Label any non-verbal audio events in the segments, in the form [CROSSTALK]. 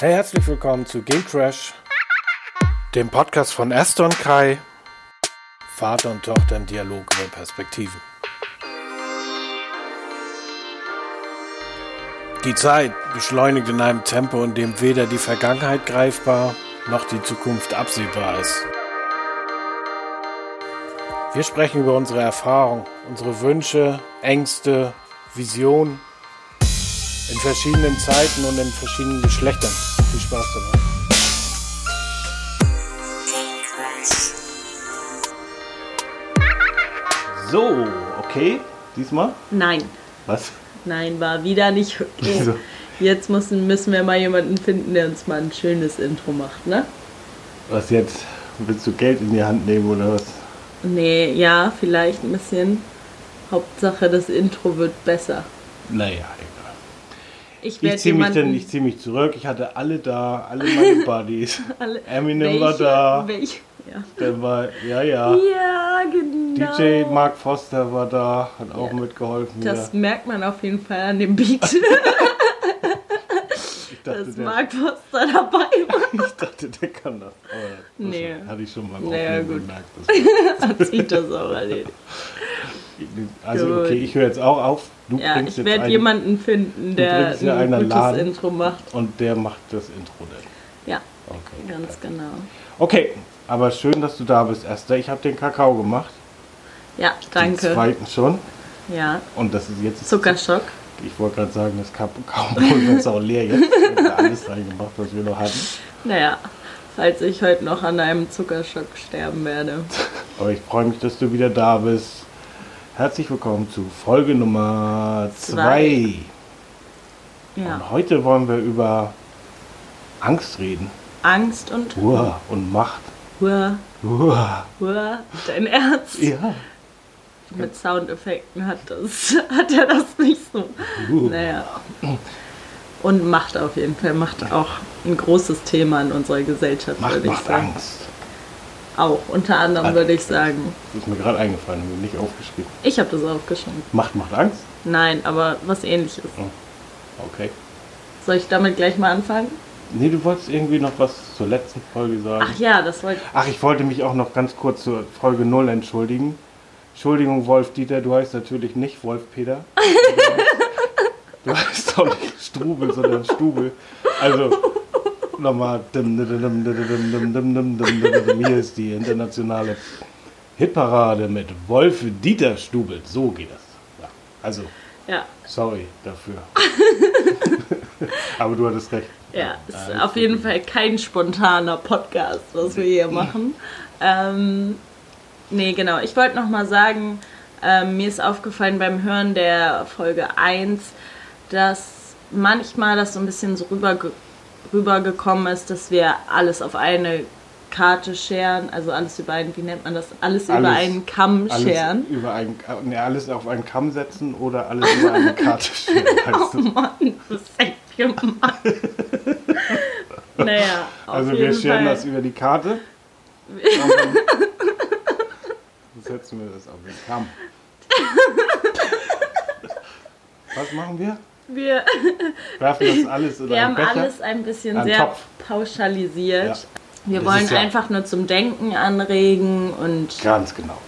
Hey, herzlich willkommen zu Game Crash, dem Podcast von und Kai, Vater und Tochter im Dialog über Perspektiven. Die Zeit beschleunigt in einem Tempo, in dem weder die Vergangenheit greifbar noch die Zukunft absehbar ist. Wir sprechen über unsere Erfahrungen, unsere Wünsche, Ängste, Visionen in verschiedenen Zeiten und in verschiedenen Geschlechtern. Viel Spaß dabei. So, okay. Diesmal? Nein, Was? nein, war wieder nicht okay. Wieso? Jetzt müssen, müssen wir mal jemanden finden, der uns mal ein schönes Intro macht, ne? Was jetzt? Willst du Geld in die Hand nehmen oder was? Nee, ja, vielleicht ein bisschen. Hauptsache, das Intro wird besser. Naja, egal. Ich Ich ziehe mich, denn- ich zieh mich zurück. Ich hatte alle da, alle meine [LAUGHS] Buddies. alle, Eminem war da. Welche? Ja. Dann war, ja, ja. ja, genau. DJ Mark Foster war da, hat auch Ja. mitgeholfen. Das ja. merkt man auf jeden Fall an dem Beat, [LAUGHS] dachte, dass der, Mark Foster dabei [LAUGHS] war. ich dachte, der kann das. Aber das Nee. Hatte ich schon mal Naja, gut. gemerkt. Das Hat sich das auch erledigt. [LAUGHS] also, Gut. okay, ich höre jetzt auch auf. Du Ja, bringst ich werde jemanden finden, der ein gutes Laden. Intro macht. und der macht das Intro dann. Ja, Okay. ganz genau. Okay, aber schön, dass du da bist, Esther. Ich habe den Kakao gemacht. Ja, Den danke. zweiten schon. Ja, Und das ist jetzt. Zuckerschock. Ich wollte gerade sagen, das Kakaopulver [LAUGHS] ist auch leer jetzt. Ich habe alles reingemacht, was wir noch hatten. Naja, falls ich heute noch an einem Zuckerschock sterben werde. Aber ich freue mich, dass du wieder da bist. Herzlich willkommen zu Folge Nummer 2. Zwei. Ja, Und heute wollen wir über Angst reden. Angst und Uah, und Macht. Hua, Uah. Hua. Dein Ernst? Ja. Mit Soundeffekten hat, das, [LAUGHS] hat er das nicht so. Uh. Naja. Und Macht auf jeden Fall. Macht auch ein großes Thema in unserer Gesellschaft, Macht würde ich macht sagen. Angst. Auch, unter anderem Ah. würde ich sagen. Das ist mir gerade eingefallen, habe ich nicht aufgeschrieben. Ich habe das aufgeschrieben. Macht macht Angst? Nein, aber was ähnliches. Okay. Soll ich damit gleich mal anfangen? Nee, du wolltest irgendwie noch was zur letzten Folge sagen. Ach ja, das wollte Ach, ich wollte mich auch noch ganz kurz zur Folge 0 entschuldigen. Entschuldigung, Wolf Dieter, du heißt natürlich nicht Wolf Peter. du heißt auch nicht Strubel, sondern Stubel. Also, nochmal. Hier ist die internationale Hitparade mit Wolf Dieter Stubel. So geht das. Ja, also, ja. sorry dafür. Aber du hattest recht. Ja, es ist auf jeden. Fall kein spontaner Podcast, was wir hier machen. Ähm, nee, genau. Ich wollte noch mal sagen, ähm, mir ist aufgefallen beim Hören der Folge 1, dass manchmal das so ein bisschen so rüber, rübergekommen ist, dass wir alles auf eine Karte scheren, also alles über einen, wie nennt man das, alles, über Alles- einen Kamm Alles, scheren. über einen, nee, alles auf einen Kamm setzen oder alles über eine [LAUGHS] Karte stellen. [LAUGHS] Heißt Oh. Mann, das ist echt gemein. [LAUGHS] naja, auf Also wir scheren Fall. das über die Karte. Setzen wir das auf den Kamm. [LAUGHS] Was machen wir? Wir, [LAUGHS] Werfen das alles in wir haben Becher? alles ein bisschen sehr Topf. pauschalisiert. Ja. Wir Das wollen ja- einfach nur zum Denken anregen und Ganz genau.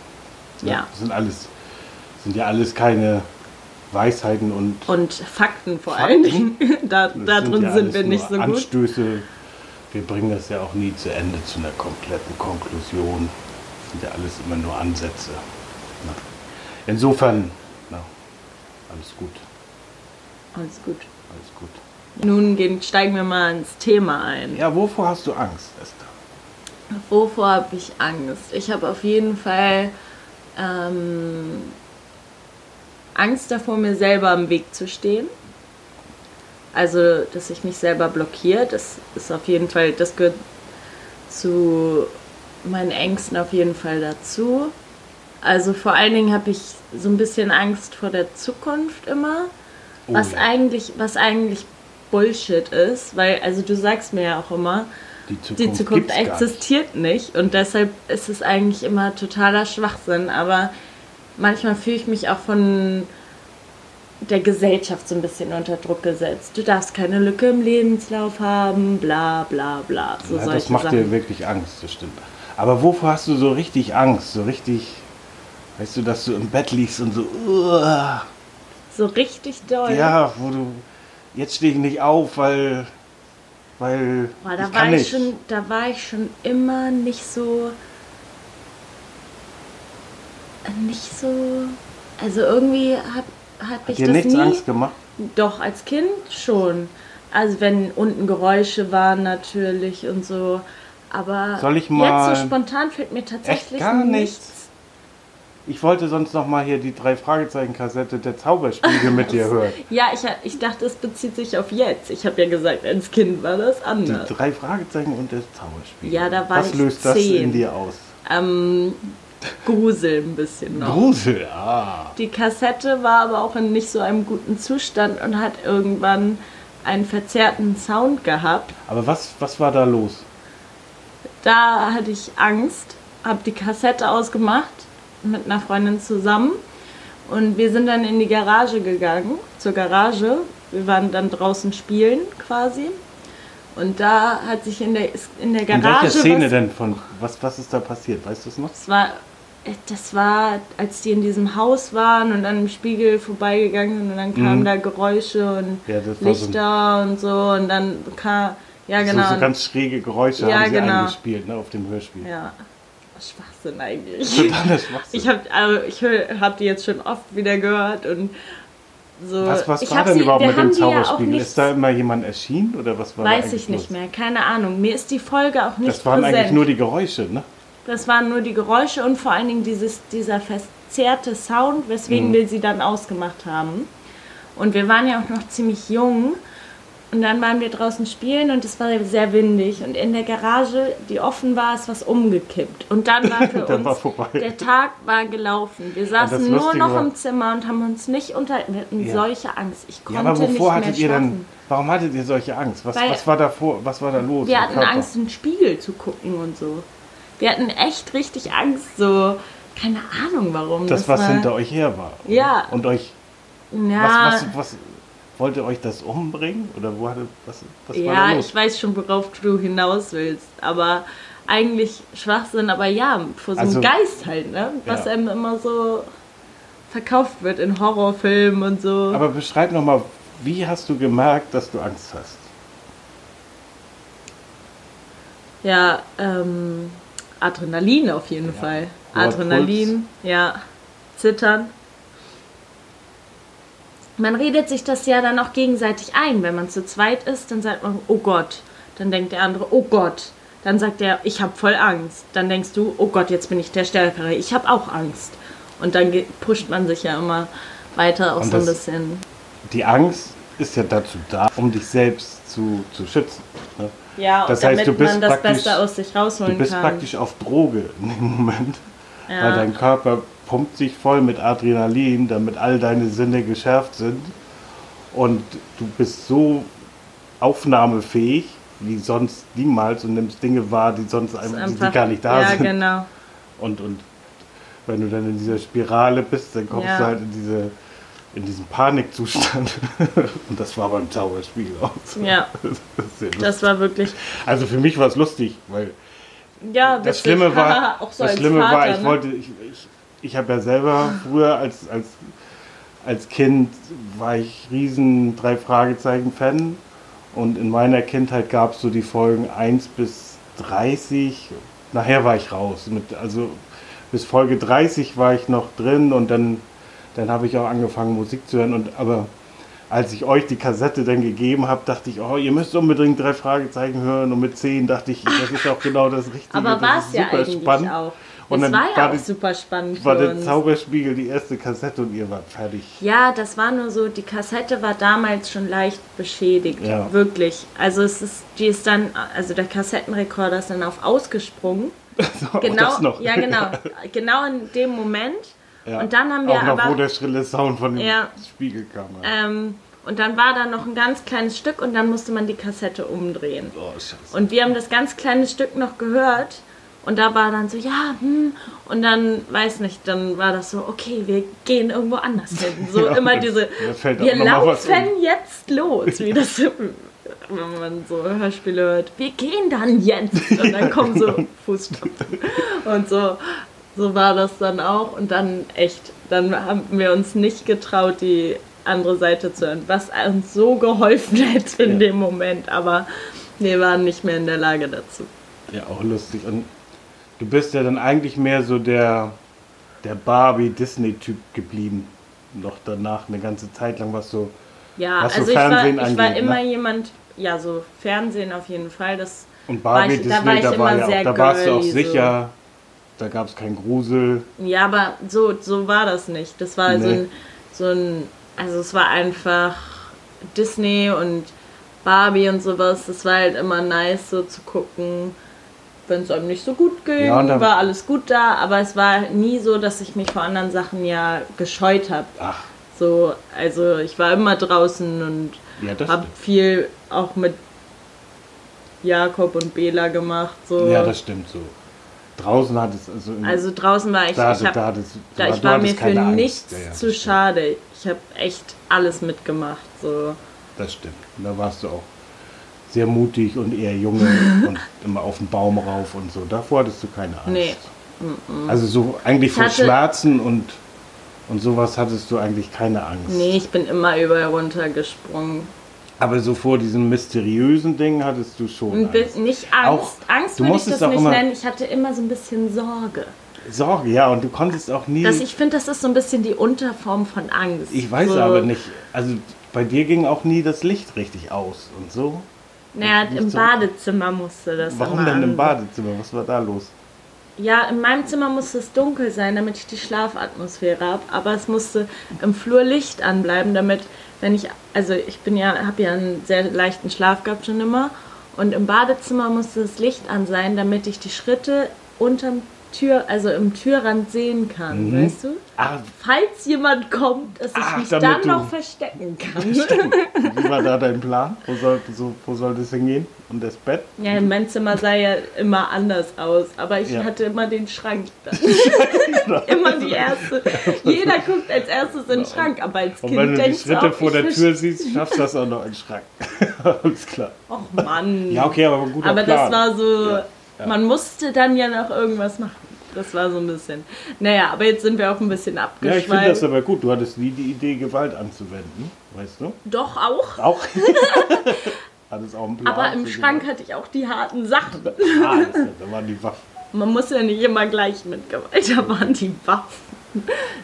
Ja. Das sind alles, sind ja alles keine Weisheiten und und Fakten vor Fakten? allen Dingen. [LAUGHS] Da, da drin ja sind wir nicht so nur gut. Anstöße. Wir bringen das ja auch nie zu Ende zu einer kompletten Konklusion. Sind ja alles immer nur Ansätze. Na. Insofern, na, alles gut, Alles gut. alles gut. Nun gehen, steigen wir mal ins Thema ein. Ja, wovor hast du Angst, Esther? Wovor habe ich Angst? Ich habe auf jeden Fall ähm, Angst davor, mir selber im Weg zu stehen. Also, dass ich mich selber blockiere. Das ist auf jeden Fall, das gehört zu meinen Ängsten auf jeden Fall dazu. Also vor allen Dingen habe ich so ein bisschen Angst vor der Zukunft immer. Oh was eigentlich, was eigentlich Bullshit ist, weil, also du sagst mir ja auch immer, Die Zukunft, die Zukunft gar nicht. existiert nicht. und deshalb ist es eigentlich immer totaler Schwachsinn. Aber manchmal fühle ich mich auch von der Gesellschaft so ein bisschen unter Druck gesetzt. Du darfst keine Lücke im Lebenslauf haben, bla bla bla. So Ja, das macht Sachen. dir wirklich Angst, das stimmt. Aber wovor hast du so richtig Angst? So richtig, weißt du, dass du im Bett liegst und so, uah, So richtig doll. ja, wo du, jetzt stehe ich nicht auf, weil, weil Boah, da, ich war ich nicht. schon, da war ich schon immer nicht so. Nicht so. Also irgendwie hat, hat mich Dir das nichts nie. Angst gemacht? Doch, als Kind schon. Also wenn unten Geräusche waren natürlich und so. Aber Soll ich mal- jetzt so spontan fällt mir tatsächlich gar nichts? nichts. Ich wollte sonst noch mal hier die drei Fragezeichen-Kassette der Zauberspiegel mit dir [LAUGHS] hören. Ja, ich, ich dachte, es bezieht sich auf jetzt. Ich habe ja gesagt, als Kind war das Die anders. drei Fragezeichen und der Zauberspiegel. Ja, da war Was ich löst das zehn. in dir aus? Ähm, Grusel ein bisschen noch. Grusel, ah. Die Kassette war aber auch in nicht so einem guten Zustand und hat irgendwann einen verzerrten Sound gehabt. Aber was, was war da los? Da hatte ich Angst, habe die Kassette ausgemacht mit einer Freundin zusammen und wir sind dann in die Garage gegangen, zur Garage. Wir waren dann draußen spielen quasi. Und da hat sich in der, in der In Garage. welcher Szene was, denn von, was, was ist da passiert? Weißt du es noch? Das war, das war, als die in diesem Haus waren und an dem Spiegel vorbeigegangen sind und dann kamen Mhm. da Geräusche und Ja, war so Lichter und so und dann kam, ja genau. So, so ganz schräge Geräusche Ja, haben sie genau. eingespielt ne, auf dem Hörspiel. ja, Schwachsinn eigentlich. Totaler Schwachsinn. Ich habe also ich hab die jetzt schon oft wieder gehört und so. was was war denn sie, überhaupt mit dem ja Zauberspiegel? nicht, ist da immer jemand erschienen oder was war Weiß ich nicht los? mehr, keine Ahnung. Mir ist die Folge auch nicht Das waren präsent. eigentlich nur die Geräusche, ne? Das waren nur die Geräusche und vor allen Dingen dieses, dieser verzerrte Sound, weswegen Mhm. wir sie dann ausgemacht haben. Und wir waren ja auch noch ziemlich jung. Und dann waren wir draußen spielen und es war sehr windig. Und in der Garage, die offen war, ist was umgekippt. Und dann war für [LAUGHS] Dann uns, war vorbei. der Tag war gelaufen. Wir das saßen nur noch war- im Zimmer und haben uns nicht unter... Wir hatten Ja. solche Angst. Ich Ja, konnte aber nicht wovor mehr hattet ihr schlafen. denn, warum hattet ihr solche Angst? Was, was war da vor, was war da los? Wir hatten? Angst, in den Spiegel zu gucken und so. Wir hatten echt richtig Angst, so. Keine Ahnung warum. Das, was war, hinter euch her war. Ja. Und euch, Ja, was, was, was, wollte euch das umbringen? Oder wo hatte, was, was war da ja los? ich weiß schon, worauf du hinaus willst. Aber eigentlich Schwachsinn, aber ja, vor so einem Also- Geist halt, ne? Was Ja. einem immer so verkauft wird in Horrorfilmen und so. Aber beschreib nochmal, wie hast du gemerkt, dass du Angst hast? Ja, ähm, Adrenalin auf jeden Fall. Hoher Adrenalin, ja, Zittern. Man redet sich das ja dann auch gegenseitig ein. Wenn man zu zweit ist, dann sagt man, oh Gott. Dann denkt der andere, oh Gott. Dann sagt er, ich habe voll Angst. Dann denkst du, oh Gott, jetzt bin ich der Stärkere. Ich habe auch Angst. Und dann pusht man sich ja immer weiter auch Und so ein bisschen. Die Angst ist ja dazu da, um dich selbst zu, zu schützen. Ne? Ja, Das und heißt, damit du bist man das Beste aus sich Du rausholen bist kann. praktisch auf Droge in dem Moment, Ja. weil dein Körper pumpt sich voll mit Adrenalin, damit all deine Sinne geschärft sind. Und du bist so aufnahmefähig wie sonst niemals und nimmst Dinge wahr, die sonst ist einem, die gar nicht da ja, sind. genau. Und, und wenn du dann in dieser Spirale bist, dann kommst Ja. du halt in, diese, in diesen Panikzustand. [LAUGHS] und das war beim Zauberspiegel auch so. Ja, [LAUGHS] Das das war wirklich. also für mich war es lustig, weil Ja, das. Schlimme war, [LAUGHS] auch so das Schlimme Vater, war, ich ne? wollte, ich, ich, ich habe ja selber früher als, als, als Kind war ich riesen drei Fragezeichen Fan und in meiner Kindheit gab es so die Folgen 1 bis 30. Nachher war ich raus. Mit, also bis Folge 30 war ich noch drin und dann, dann habe ich auch angefangen Musik zu hören. Und aber als ich euch die Kassette dann gegeben habe, dachte ich, oh, ihr müsst unbedingt drei Fragezeichen hören. Und mit 10 dachte ich, das ist auch genau das Richtige. Aber war es ja eigentlich spannend. auch. Und dann war ja war auch die- super spannend War der. Zauberspiegel die erste Kassette und ihr wart fertig. Ja, das war nur so, die Kassette war damals schon leicht beschädigt. Ja. Wirklich. Also es ist, die ist dann, also der Kassettenrekorder ist dann auf ausgesprungen. [LAUGHS] So, Genau, das noch. ja genau. [LAUGHS] Genau in dem Moment. Ja. Und dann haben wir auch noch, aber- wo der schrille Sound von dem Ja. Spiegel kam. Ja. Ähm, und dann war da noch ein ganz kleines Stück und dann musste man die Kassette umdrehen. oh. Und wir haben das ganz kleine Stück noch gehört Und da war dann so, ja, hm. Und dann, weiß nicht, dann war das so, okay, wir gehen irgendwo anders hin. So [LAUGHS] Ja, immer diese, wir laufen jetzt los. Wie das, [LAUGHS] wenn man so Hörspiele hört, wir gehen dann jetzt. Und dann kommen so [LAUGHS] Fußstapfen. Und so, so war das dann auch. Und dann echt, dann haben wir uns nicht getraut, die andere Seite zu hören, was uns so geholfen hätte in Ja. dem Moment. Aber wir waren nicht mehr in der Lage dazu. Ja, auch lustig. Und du bist ja dann eigentlich mehr so der, der Barbie-Disney-Typ geblieben. Noch danach eine ganze Zeit lang was so. Ja, Was so also ich war, Fernsehen ich war angeht, immer ne? jemand, ja, so Fernsehen auf jeden Fall. Das Und War Barbie ich- da war ich da, war ja auch, da warst du auch girly, so. sicher. Da gab es keinen Grusel. Ja, aber so, so war das nicht. Das war so, Nee. ein, so ein, also es war einfach Disney und Barbie und sowas. Das war halt immer nice so zu gucken. Wenn es einem nicht so gut ging, Ja, dann- war alles gut da, aber es war nie so, dass ich mich vor anderen Sachen ja gescheut habe. Ach, So, also ich war immer draußen und ja, habe viel auch mit Jakob und Bela gemacht. So. Ja, das stimmt so. Draußen hat es also, Also draußen war ich, da, ich, hab, da, hattest, da, ich war mir für Angst. nichts Ja, zu schade. Ich habe echt alles mitgemacht. So. Das stimmt. Da warst du auch sehr mutig und eher junge [LAUGHS] und immer auf den Baum rauf und so. Davor hattest du keine Angst. Nee. Also so eigentlich Ich vor Schmerzen und, und sowas hattest du eigentlich keine Angst. Nee, ich bin immer überall runtergesprungen. Aber so vor diesen mysteriösen Dingen hattest du schon Angst. nicht Angst. Auch- Angst würde ich das nicht nennen. Ich hatte immer so ein bisschen Sorge. Sorge, ja, und du konntest auch nie. Das, ich finde, das ist so ein bisschen die Unterform von Angst. ich weiß so, aber nicht. Also bei dir ging auch nie das Licht richtig aus und so. Naja, im so- Badezimmer musste das Warum denn im Badezimmer? Was war da los? Ja, in meinem Zimmer musste es dunkel sein, damit ich die Schlafatmosphäre habe. Aber es musste im Flur Licht anbleiben, damit, wenn ich, also ich bin ja, habe ja einen sehr leichten Schlaf gehabt schon immer. Und im Badezimmer musste das Licht an sein, damit ich die Schritte unterm Tür, also im Türrand sehen kann, Mhm. weißt du? Ah, Falls jemand kommt, dass ich Ach, mich dann noch verstecken kann. [LAUGHS] wie war da dein Plan? Wo sollte, so, wo sollte es hingehen? Und das Bett? ja, mein Zimmer sah ja immer anders aus, aber ich Ja. hatte immer den Schrank dann. [LAUGHS] immer die erste. Jeder guckt als erstes in den Schrank, aber als Und Kind wenn du die Schritte auch, vor der Tür siehst, schaffst du das auch noch in den Schrank. [LAUGHS] Alles klar. Och Mann. Ja, okay, aber guter aber Plan. das war so, Ja, ja. man musste dann ja noch irgendwas machen. Das war so ein bisschen. Naja, aber jetzt sind wir auch ein bisschen Ja, ich finde das abgeschweift. aber gut. Du hattest nie die Idee, Gewalt anzuwenden, weißt du? Doch auch. Auch. [LAUGHS] hattest auch einen Plan. Aber im Schrank hatte ich auch die harten Sachen. Gewalt. Ah, klar, [LAUGHS] da waren die Waffen. Man muss ja nicht immer gleich mit Gewalt, da waren die Waffen.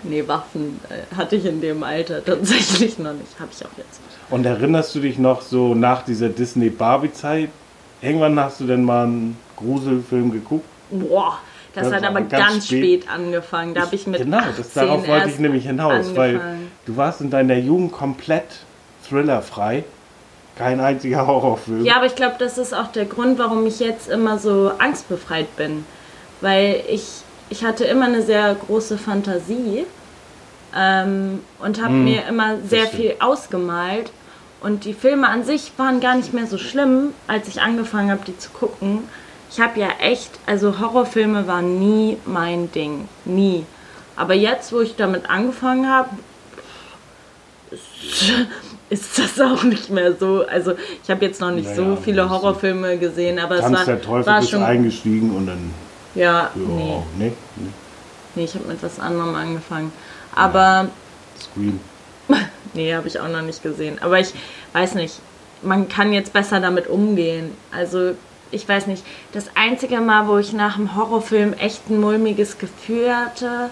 Nee, Waffen äh, hatte ich in dem Alter tatsächlich noch nicht. Habe ich auch jetzt nicht. Und erinnerst du dich noch so nach dieser Disney-Barbie-Zeit? Irgendwann hast du denn mal einen Gruselfilm geguckt? Boah, das, Das hat aber ganz ganz, spät. spät. angefangen. Da habe ich mit Genau, 18 das, darauf wollte ich nämlich hinaus, weil angefangen. du warst in deiner Jugend komplett thrillerfrei. Kein einziger [LAUGHS] Horrorfilm. Ja, aber ich glaube, das ist auch der Grund, warum ich jetzt immer so angstbefreit bin. Weil ich, ich hatte immer eine sehr große Fantasie ähm, und habe mir immer sehr Hm, viel ausgemalt. Und die Filme an sich waren gar nicht mehr so schlimm, als ich angefangen habe, die zu gucken. Ich habe ja echt, also Horrorfilme waren nie mein Ding. Nie. Aber jetzt, wo ich damit angefangen habe, [LAUGHS] ist das auch nicht mehr so. Also ich habe jetzt noch nicht Naja, so viele Horrorfilme gesehen, aber es Tanz war, der Teufel war schon. eingestiegen und dann. Ja, Ja, nee, nee, nee. nee, ich habe mit was anderem angefangen. Aber Scream. [LAUGHS] nee, habe ich auch noch nicht gesehen. Aber ich weiß nicht, man kann jetzt besser damit umgehen. Also ich weiß nicht, das einzige Mal, wo ich nach einem Horrorfilm echt ein mulmiges Gefühl hatte,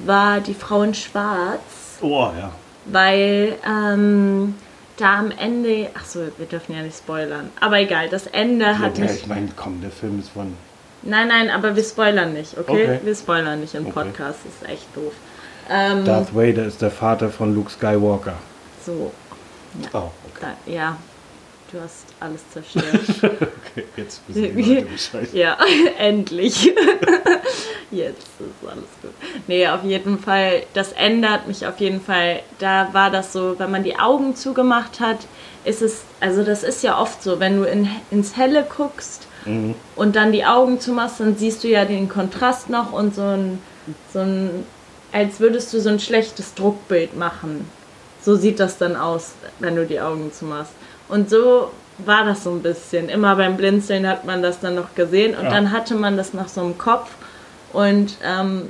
war die Frau in Schwarz. Oh ja. weil ähm, da am Ende, ach so, wir dürfen ja nicht spoilern, aber egal, das Ende hat ja, mich, ich meine, komm, der Film ist von. nein, nein, aber wir spoilern nicht, okay? Okay. Wir spoilern nicht im Okay. Podcast, das ist echt doof. Ähm, Darth Vader ist der Vater von Luke Skywalker. so, Oh, okay. da, ja, du hast alles zerstört. [LAUGHS] okay. Jetzt wissen die Leute Bescheid. ja, [LAUGHS] endlich. [LAUGHS] Jetzt ist alles gut. Nee, auf jeden Fall, das Ende hat mich auf jeden Fall, da war das so, wenn man die Augen zugemacht hat, ist es, also das ist ja oft so, wenn du in, ins Helle guckst Mhm. und dann die Augen zumachst, dann siehst du ja den Kontrast noch und so ein, so ein, als würdest du so ein schlechtes Druckbild machen. So sieht das dann aus, wenn du die Augen zumachst. Und so war das so ein bisschen. Immer beim Blinzeln hat man das dann noch gesehen und Ja. dann hatte man das nach so einem Kopf. Und ähm,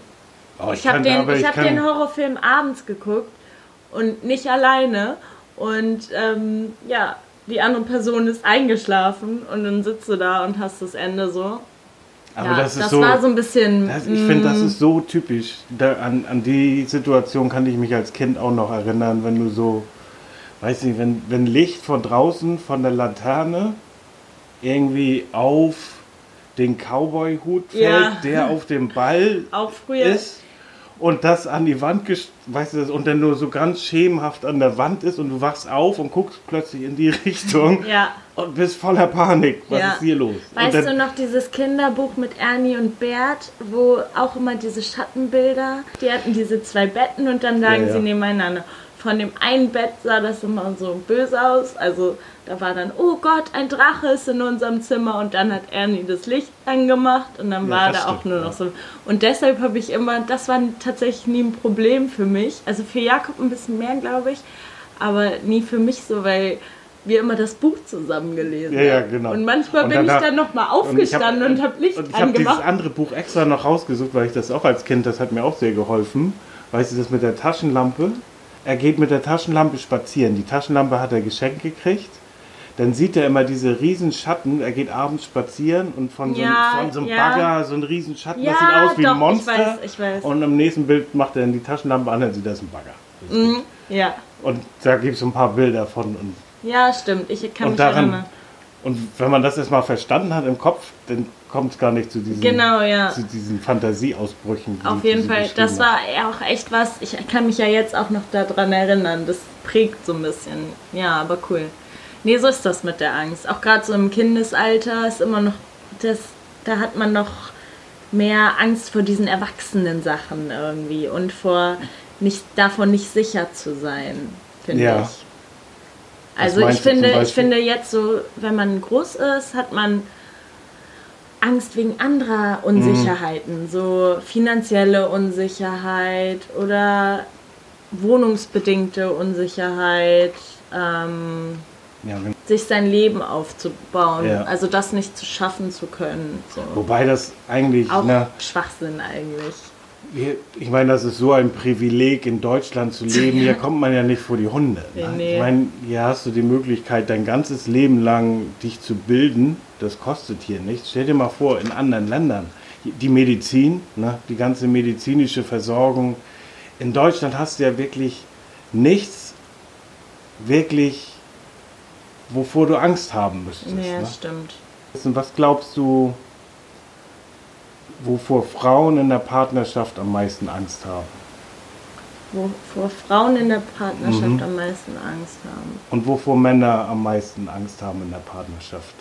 Oh, ich habe kann- den, ich hab den Horrorfilm abends geguckt und nicht alleine. Und ähm, ja, die andere Person ist eingeschlafen und dann sitzt du da und hast das Ende so. Aber ja, das ist so. war so ein bisschen. Das, ich finde, das mm, ist so typisch. Da, an, an die Situation kann ich mich als Kind auch noch erinnern, wenn du so, weiß nicht, wenn, wenn Licht von draußen, von der Laterne, irgendwie auf den Cowboy-Hut fällt, Ja. der auf dem Ball [LAUGHS] auch früher. ist und das an die Wand, weißt du, das- und dann nur so ganz schemenhaft an der Wand ist und du wachst auf und guckst plötzlich in die [LAUGHS] Richtung Ja. und bist voller Panik. Was Ja. ist hier los? Weißt dann, du noch dieses Kinderbuch mit Ernie und Bert, wo auch immer diese Schattenbilder, die hatten diese zwei Betten und dann lagen Ja, ja. sie nebeneinander. Von dem einen Bett sah das immer so böse aus, also da war dann, oh Gott, ein Drache ist in unserem Zimmer und dann hat Ernie das Licht angemacht und dann Ja, war da auch nur noch so. Und deshalb habe ich immer, das war tatsächlich nie ein Problem für mich, also für Jakob ein bisschen mehr, glaube ich, aber nie für mich so, weil wir immer das Buch zusammen gelesen Ja, ja, genau. Und manchmal Und bin ich danach- dann nochmal aufgestanden und, habe Licht und ich habe dieses angemacht. andere Buch extra noch rausgesucht, weil ich das auch als Kind, das hat mir auch sehr geholfen. Weißt du, das mit der Taschenlampe? Er geht mit der Taschenlampe spazieren. Die Taschenlampe hat er geschenkt gekriegt. Dann sieht er immer diese riesen Schatten. Er geht abends spazieren und von so, Ja, einem, von so einem ja. Bagger so ein riesen Schatten. Ja, das sieht aus wie doch, ein ich Monster. weiß, ich weiß. Und im nächsten Bild macht er dann die Taschenlampe an, dann sieht er, das ein Bagger. Das gut. Ja, Und da gibt es so ein paar Bilder von. Und ja, stimmt. Ich kann mich daran, erinnern. und wenn man das erstmal verstanden hat im Kopf, dann kommt es gar nicht zu diesen, Genau, ja. zu diesen Fantasieausbrüchen. die- Auf jeden Fall, das war auch echt was. Ich kann mich ja jetzt auch noch daran erinnern. Das prägt so ein bisschen. Ja, aber cool. Nee, so ist das mit der Angst. Auch gerade so im Kindesalter ist immer noch das, da hat man noch mehr Angst vor diesen erwachsenen Sachen irgendwie und vor nicht davon nicht sicher zu sein, finde Ja. ich. Also ich finde, ich finde jetzt so, wenn man groß ist, hat man Angst wegen anderer Mhm. Unsicherheiten, so finanzielle Unsicherheit oder wohnungsbedingte Unsicherheit, ähm, Ja, sich sein Leben aufzubauen, Ja. also das nicht zu schaffen zu können. So. wobei das eigentlich, Auch ne, Schwachsinn eigentlich. Ich meine, das ist so ein Privileg, in Deutschland zu leben. Hier kommt man ja nicht vor die Hunde. Ne? Nee. Ich meine, hier hast du die Möglichkeit, dein ganzes Leben lang dich zu bilden. Das kostet hier nichts. Stell dir mal vor, in anderen Ländern, die Medizin, ne, die ganze medizinische Versorgung. In Deutschland hast du ja wirklich nichts, wirklich, wovor du Angst haben müsstest. Ja, ne? stimmt. Was glaubst du, wovor Frauen in der Partnerschaft am meisten Angst haben? Wovor Frauen in der Partnerschaft Mhm. am meisten Angst haben. Und wovor Männer am meisten Angst haben in der Partnerschaft?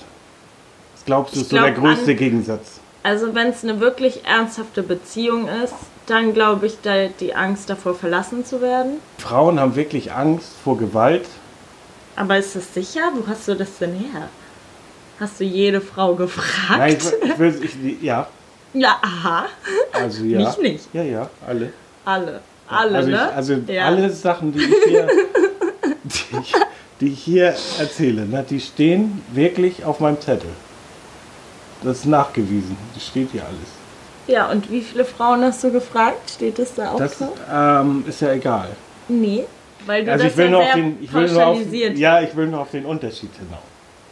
Was glaubst du, ist so der glaub, größte an- Gegensatz? Also wenn es eine wirklich ernsthafte Beziehung ist, dann glaube ich, da die Angst davor verlassen zu werden. Frauen haben wirklich Angst vor Gewalt. Aber ist das sicher? Wo hast du das denn her? Hast du jede Frau gefragt? Nein, ich, ich will, ich, ja, ja, aha. also ja. Mich nicht. Ja, ja, alle. Alle. Alle, also ich, ne? also Ja. alle Sachen, die ich hier, die [LAUGHS] ich, die ich hier erzähle, ne, die stehen wirklich auf meinem Zettel. Das ist nachgewiesen. Das steht hier alles. Ja, und wie viele Frauen hast du gefragt? Steht das da auch Das drauf? ähm, ist ja egal. Nee. Weil du Also das ich will, ja nur auf den, ich will nur auf, ja, ich will nur auf den Unterschied hinaus.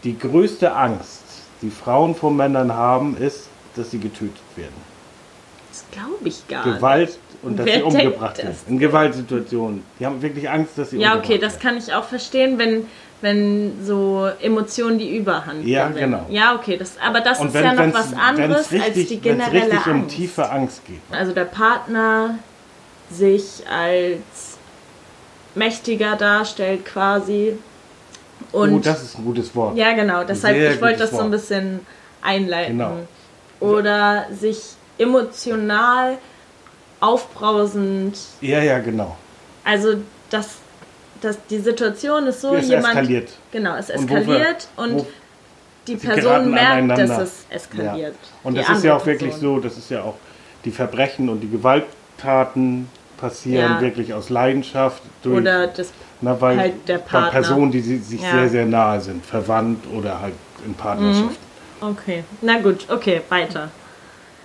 Die größte Angst, die Frauen vor Männern haben, ist, dass sie getötet werden. Das glaube ich gar Gewalt und dass Wer sie umgebracht werden. In Gewaltsituationen. Die haben wirklich Angst, dass sie Ja, umgebracht okay, das werden. kann ich auch verstehen, wenn, wenn so Emotionen die Überhand Ja, gewinnen. genau. Ja, okay, das, aber das Und ist wenn ja noch was anderes richtig, als die generelle richtig um Angst. tiefe Angst geht. Also der Partner sich als mächtiger darstellt quasi. Und oh, das ist ein gutes Wort. ja, genau, deshalb ich wollte das so ein Wort. bisschen einleiten. Genau. Oder sich emotional aufbrausend, Ja, ja, genau. also dass, dass die Situation ist so, es jemand eskaliert. Genau, es Und eskaliert und, wo- die Sie Person merkt, dass es eskaliert. Und Die das ist ja auch wirklich Person. so, das ist ja auch, die Verbrechen und die Gewalttaten passieren Ja. wirklich aus Leidenschaft. Durch, Oder das na, weil halt der Partner. Personen, die sich Ja. sehr, sehr nahe sind, verwandt oder halt in Partnerschaft. Okay, na gut, okay, weiter.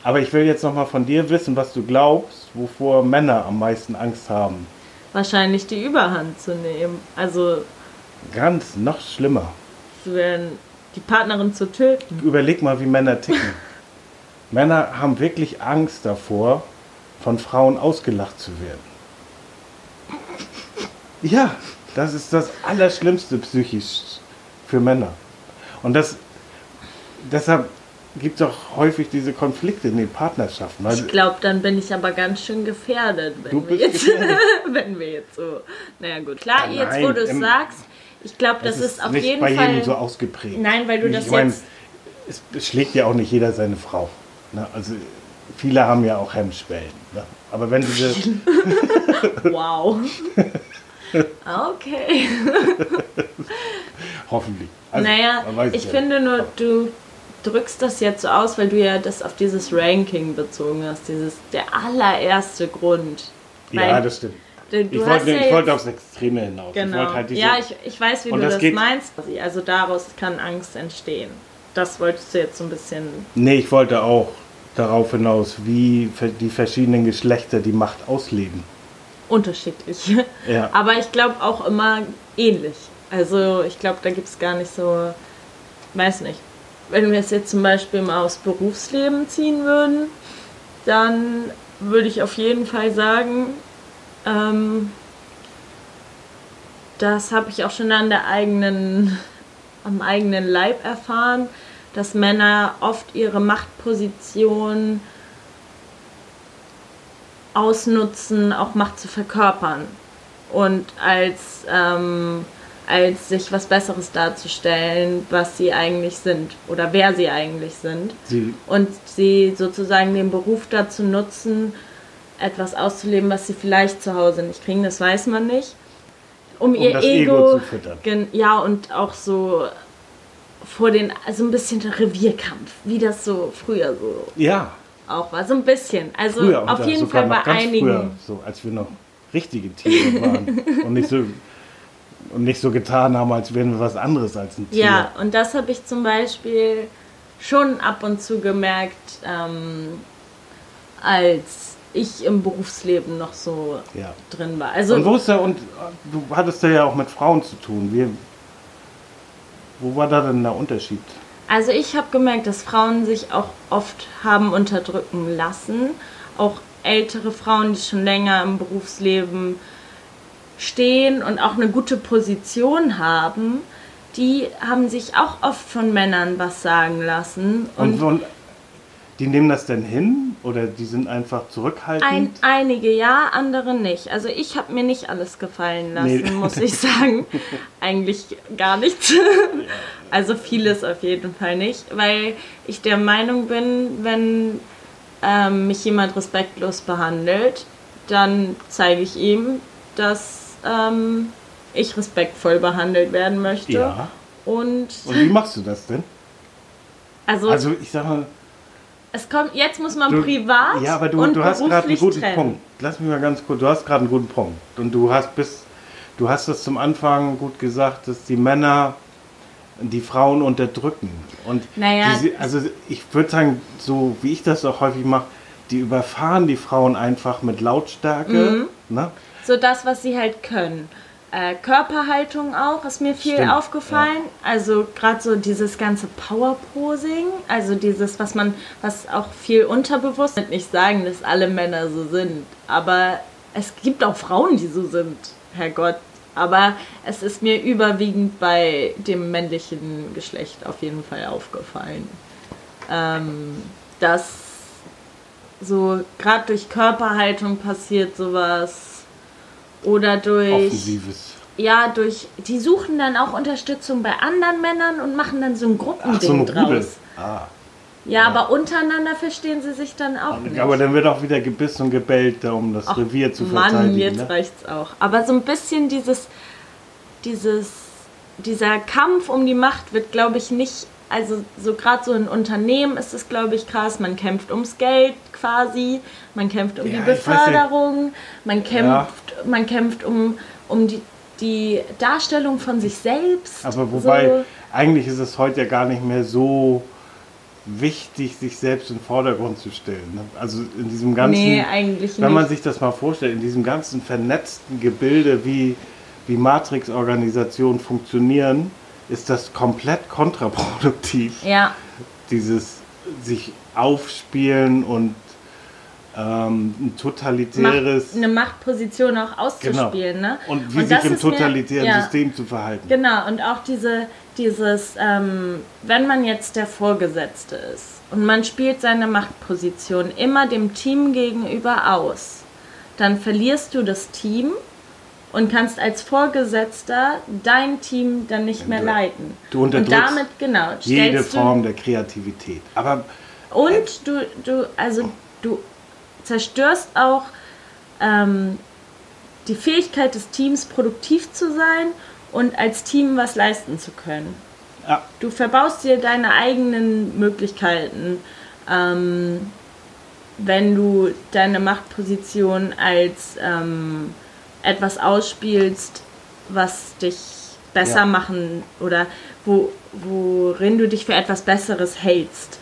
Aber ich will jetzt nochmal von dir wissen, was du glaubst, wovor Männer am meisten Angst haben. Wahrscheinlich die Überhand zu nehmen. Also Ganz noch schlimmer. die Partnerin zu töten. Überleg mal, wie Männer ticken. [LAUGHS] Männer haben wirklich Angst davor, von Frauen ausgelacht zu werden. Ja, das ist das Allerschlimmste psychisch für Männer. Und das, deshalb gibt es auch häufig diese Konflikte in den Partnerschaften. Weil Ich glaube, dann bin ich aber ganz schön gefährdet, wenn wir, jetzt, gefährdet. [LAUGHS] wenn wir jetzt so. Naja, gut. Klar, Nein, jetzt wo du es sagst, ich glaube, das es ist auf nicht jeden bei Fall. jedem so ausgeprägt. Nein, weil du das ich mein, jetzt- Es, schlägt ja auch nicht jeder seine Frau. Ne? Also viele haben ja auch Hemmschwellen. Ne? Aber wenn diese [LAUGHS] Wow. [LAUGHS] Okay. hoffentlich. Also, naja, ich ja finde nur, du drückst das jetzt so aus, weil du ja das auf dieses Ranking bezogen hast. Dieses, der allererste Grund. Ja, das stimmt. du, du Ich wollte, ja ich wollte aufs Extreme hinaus. Ich Genau. wollte halt ja, ich, ich weiß, wie du das das, meinst. Also daraus kann Angst entstehen. Das wolltest du jetzt so ein bisschen. nee, ich wollte auch darauf hinaus, wie die verschiedenen Geschlechter die Macht ausleben. unterschiedlich. [LAUGHS] Ja. Aber ich glaube auch immer ähnlich. Also ich glaube, da gibt es gar nicht so, weiß nicht. Wenn wir es jetzt zum Beispiel mal aufs Berufsleben ziehen würden, dann würde ich auf jeden Fall sagen, ähm, das habe ich auch schon an der eigenen, am eigenen Leib erfahren, dass Männer oft ihre Machtposition ausnutzen, auch Macht zu verkörpern. Und als, ähm, als sich was Besseres darzustellen, was sie eigentlich sind oder wer sie eigentlich sind. Sie, Und sie sozusagen den Beruf dazu nutzen, etwas auszuleben, was sie vielleicht zu Hause nicht kriegen, das weiß man nicht. Um, ihr das Ego, Ego zu füttern. Ja, und auch so vor den, also ein bisschen der Revierkampf, wie das so früher so ja, auch war. So ein bisschen. Also früher. auf jeden sogar Fall noch bei ganz einigen. Früher, so als wir noch richtige Tiere waren [LAUGHS] und nicht so und nicht so getan haben, als wären wir was anderes als ein Tier. Ja, und das habe ich zum Beispiel schon ab und zu gemerkt, ähm, als ich im Berufsleben noch so Ja. drin war. Also Und wo ist der, und äh, du hattest ja auch mit Frauen zu tun. Wie, wo war da denn der Unterschied? Also ich habe gemerkt, dass Frauen sich auch oft haben unterdrücken lassen. Auch ältere Frauen, die schon länger im Berufsleben stehen und auch eine gute Position haben, die haben sich auch oft von Männern was sagen lassen. Und, Und, die nehmen das denn hin oder die sind einfach zurückhaltend? ein, einige ja, andere nicht. Also ich habe mir nicht alles gefallen lassen, Nee. muss [LAUGHS] ich sagen. Eigentlich gar nichts. [LAUGHS] Also vieles auf jeden Fall nicht, weil ich der Meinung bin, wenn ähm, mich jemand respektlos behandelt, dann zeige ich ihm, dass ähm, ich respektvoll behandelt werden möchte. Ja. Und Und wie machst du das denn? also, Also ich sag mal, es kommt, jetzt muss man du, privat ja, aber du, und du hast gerade einen guten trennen. Punkt. Lass mich mal ganz kurz. Du hast gerade einen guten Punkt und du hast bis, du hast das zum Anfang gut gesagt, dass die Männer die Frauen unterdrücken und Naja. die, also ich würde sagen, so wie ich das auch häufig mache, die überfahren die Frauen einfach mit Lautstärke. Mhm. Ne? So das, was sie halt können. Äh, Körperhaltung auch, ist mir viel Stimmt, aufgefallen. Also gerade so dieses ganze Powerposing, also dieses, was man, was auch viel unterbewusst, ich nicht sagen, dass alle Männer so sind, aber es gibt auch Frauen, die so sind, Herrgott. Aber es ist mir überwiegend bei dem männlichen Geschlecht auf jeden Fall aufgefallen. Ähm, dass so gerade durch Körperhaltung passiert sowas oder durch Offensives. ja durch die suchen dann auch Unterstützung bei anderen Männern und machen dann so ein Ach, so Gruppending ein draus. Ah. Ja, aber untereinander verstehen sie sich dann auch nicht. Aber dann wird auch wieder gebissen und gebellt, da, um das Ach, Revier zu Mann, verteidigen. jetzt ne? reicht's auch. Aber so ein bisschen dieses, dieses, dieser Kampf um die Macht wird, glaube ich, nicht also so gerade so in Unternehmen ist es, glaube ich, krass. Man kämpft ums Geld quasi, man kämpft um Ja, die Beförderung, man kämpft, man kämpft um, um die, die Darstellung von sich selbst. Aber wobei, So. eigentlich ist es heute ja gar nicht mehr so wichtig, sich selbst in den Vordergrund zu stellen. Ne? Also in diesem ganzen, Nee, eigentlich wenn man sich das mal vorstellt, in diesem ganzen vernetzten Gebilde, wie, wie Matrix-Organisationen funktionieren, ist das komplett kontraproduktiv. Ja, Dieses sich aufspielen und ähm, ein totalitäres Macht, eine Machtposition auch auszuspielen. Ne? und wie das sich im ist mir- totalitären ja. System zu verhalten. Genau, und auch diese, dieses, ähm, wenn man jetzt der Vorgesetzte ist und man spielt seine Machtposition immer dem Team gegenüber aus, dann verlierst du das Team und kannst als Vorgesetzter dein Team dann nicht mehr leiten. du unterdrückst und damit, genau, Jede Form der Kreativität. Aber Und du, du, also du zerstörst auch ähm, die Fähigkeit des Teams, produktiv zu sein und als Team was leisten zu können. ja, Du verbaust dir deine eigenen Möglichkeiten, ähm, wenn du deine Machtposition als ähm, etwas ausspielst, was dich besser Ja. machen oder wo, worin du dich für etwas Besseres hältst.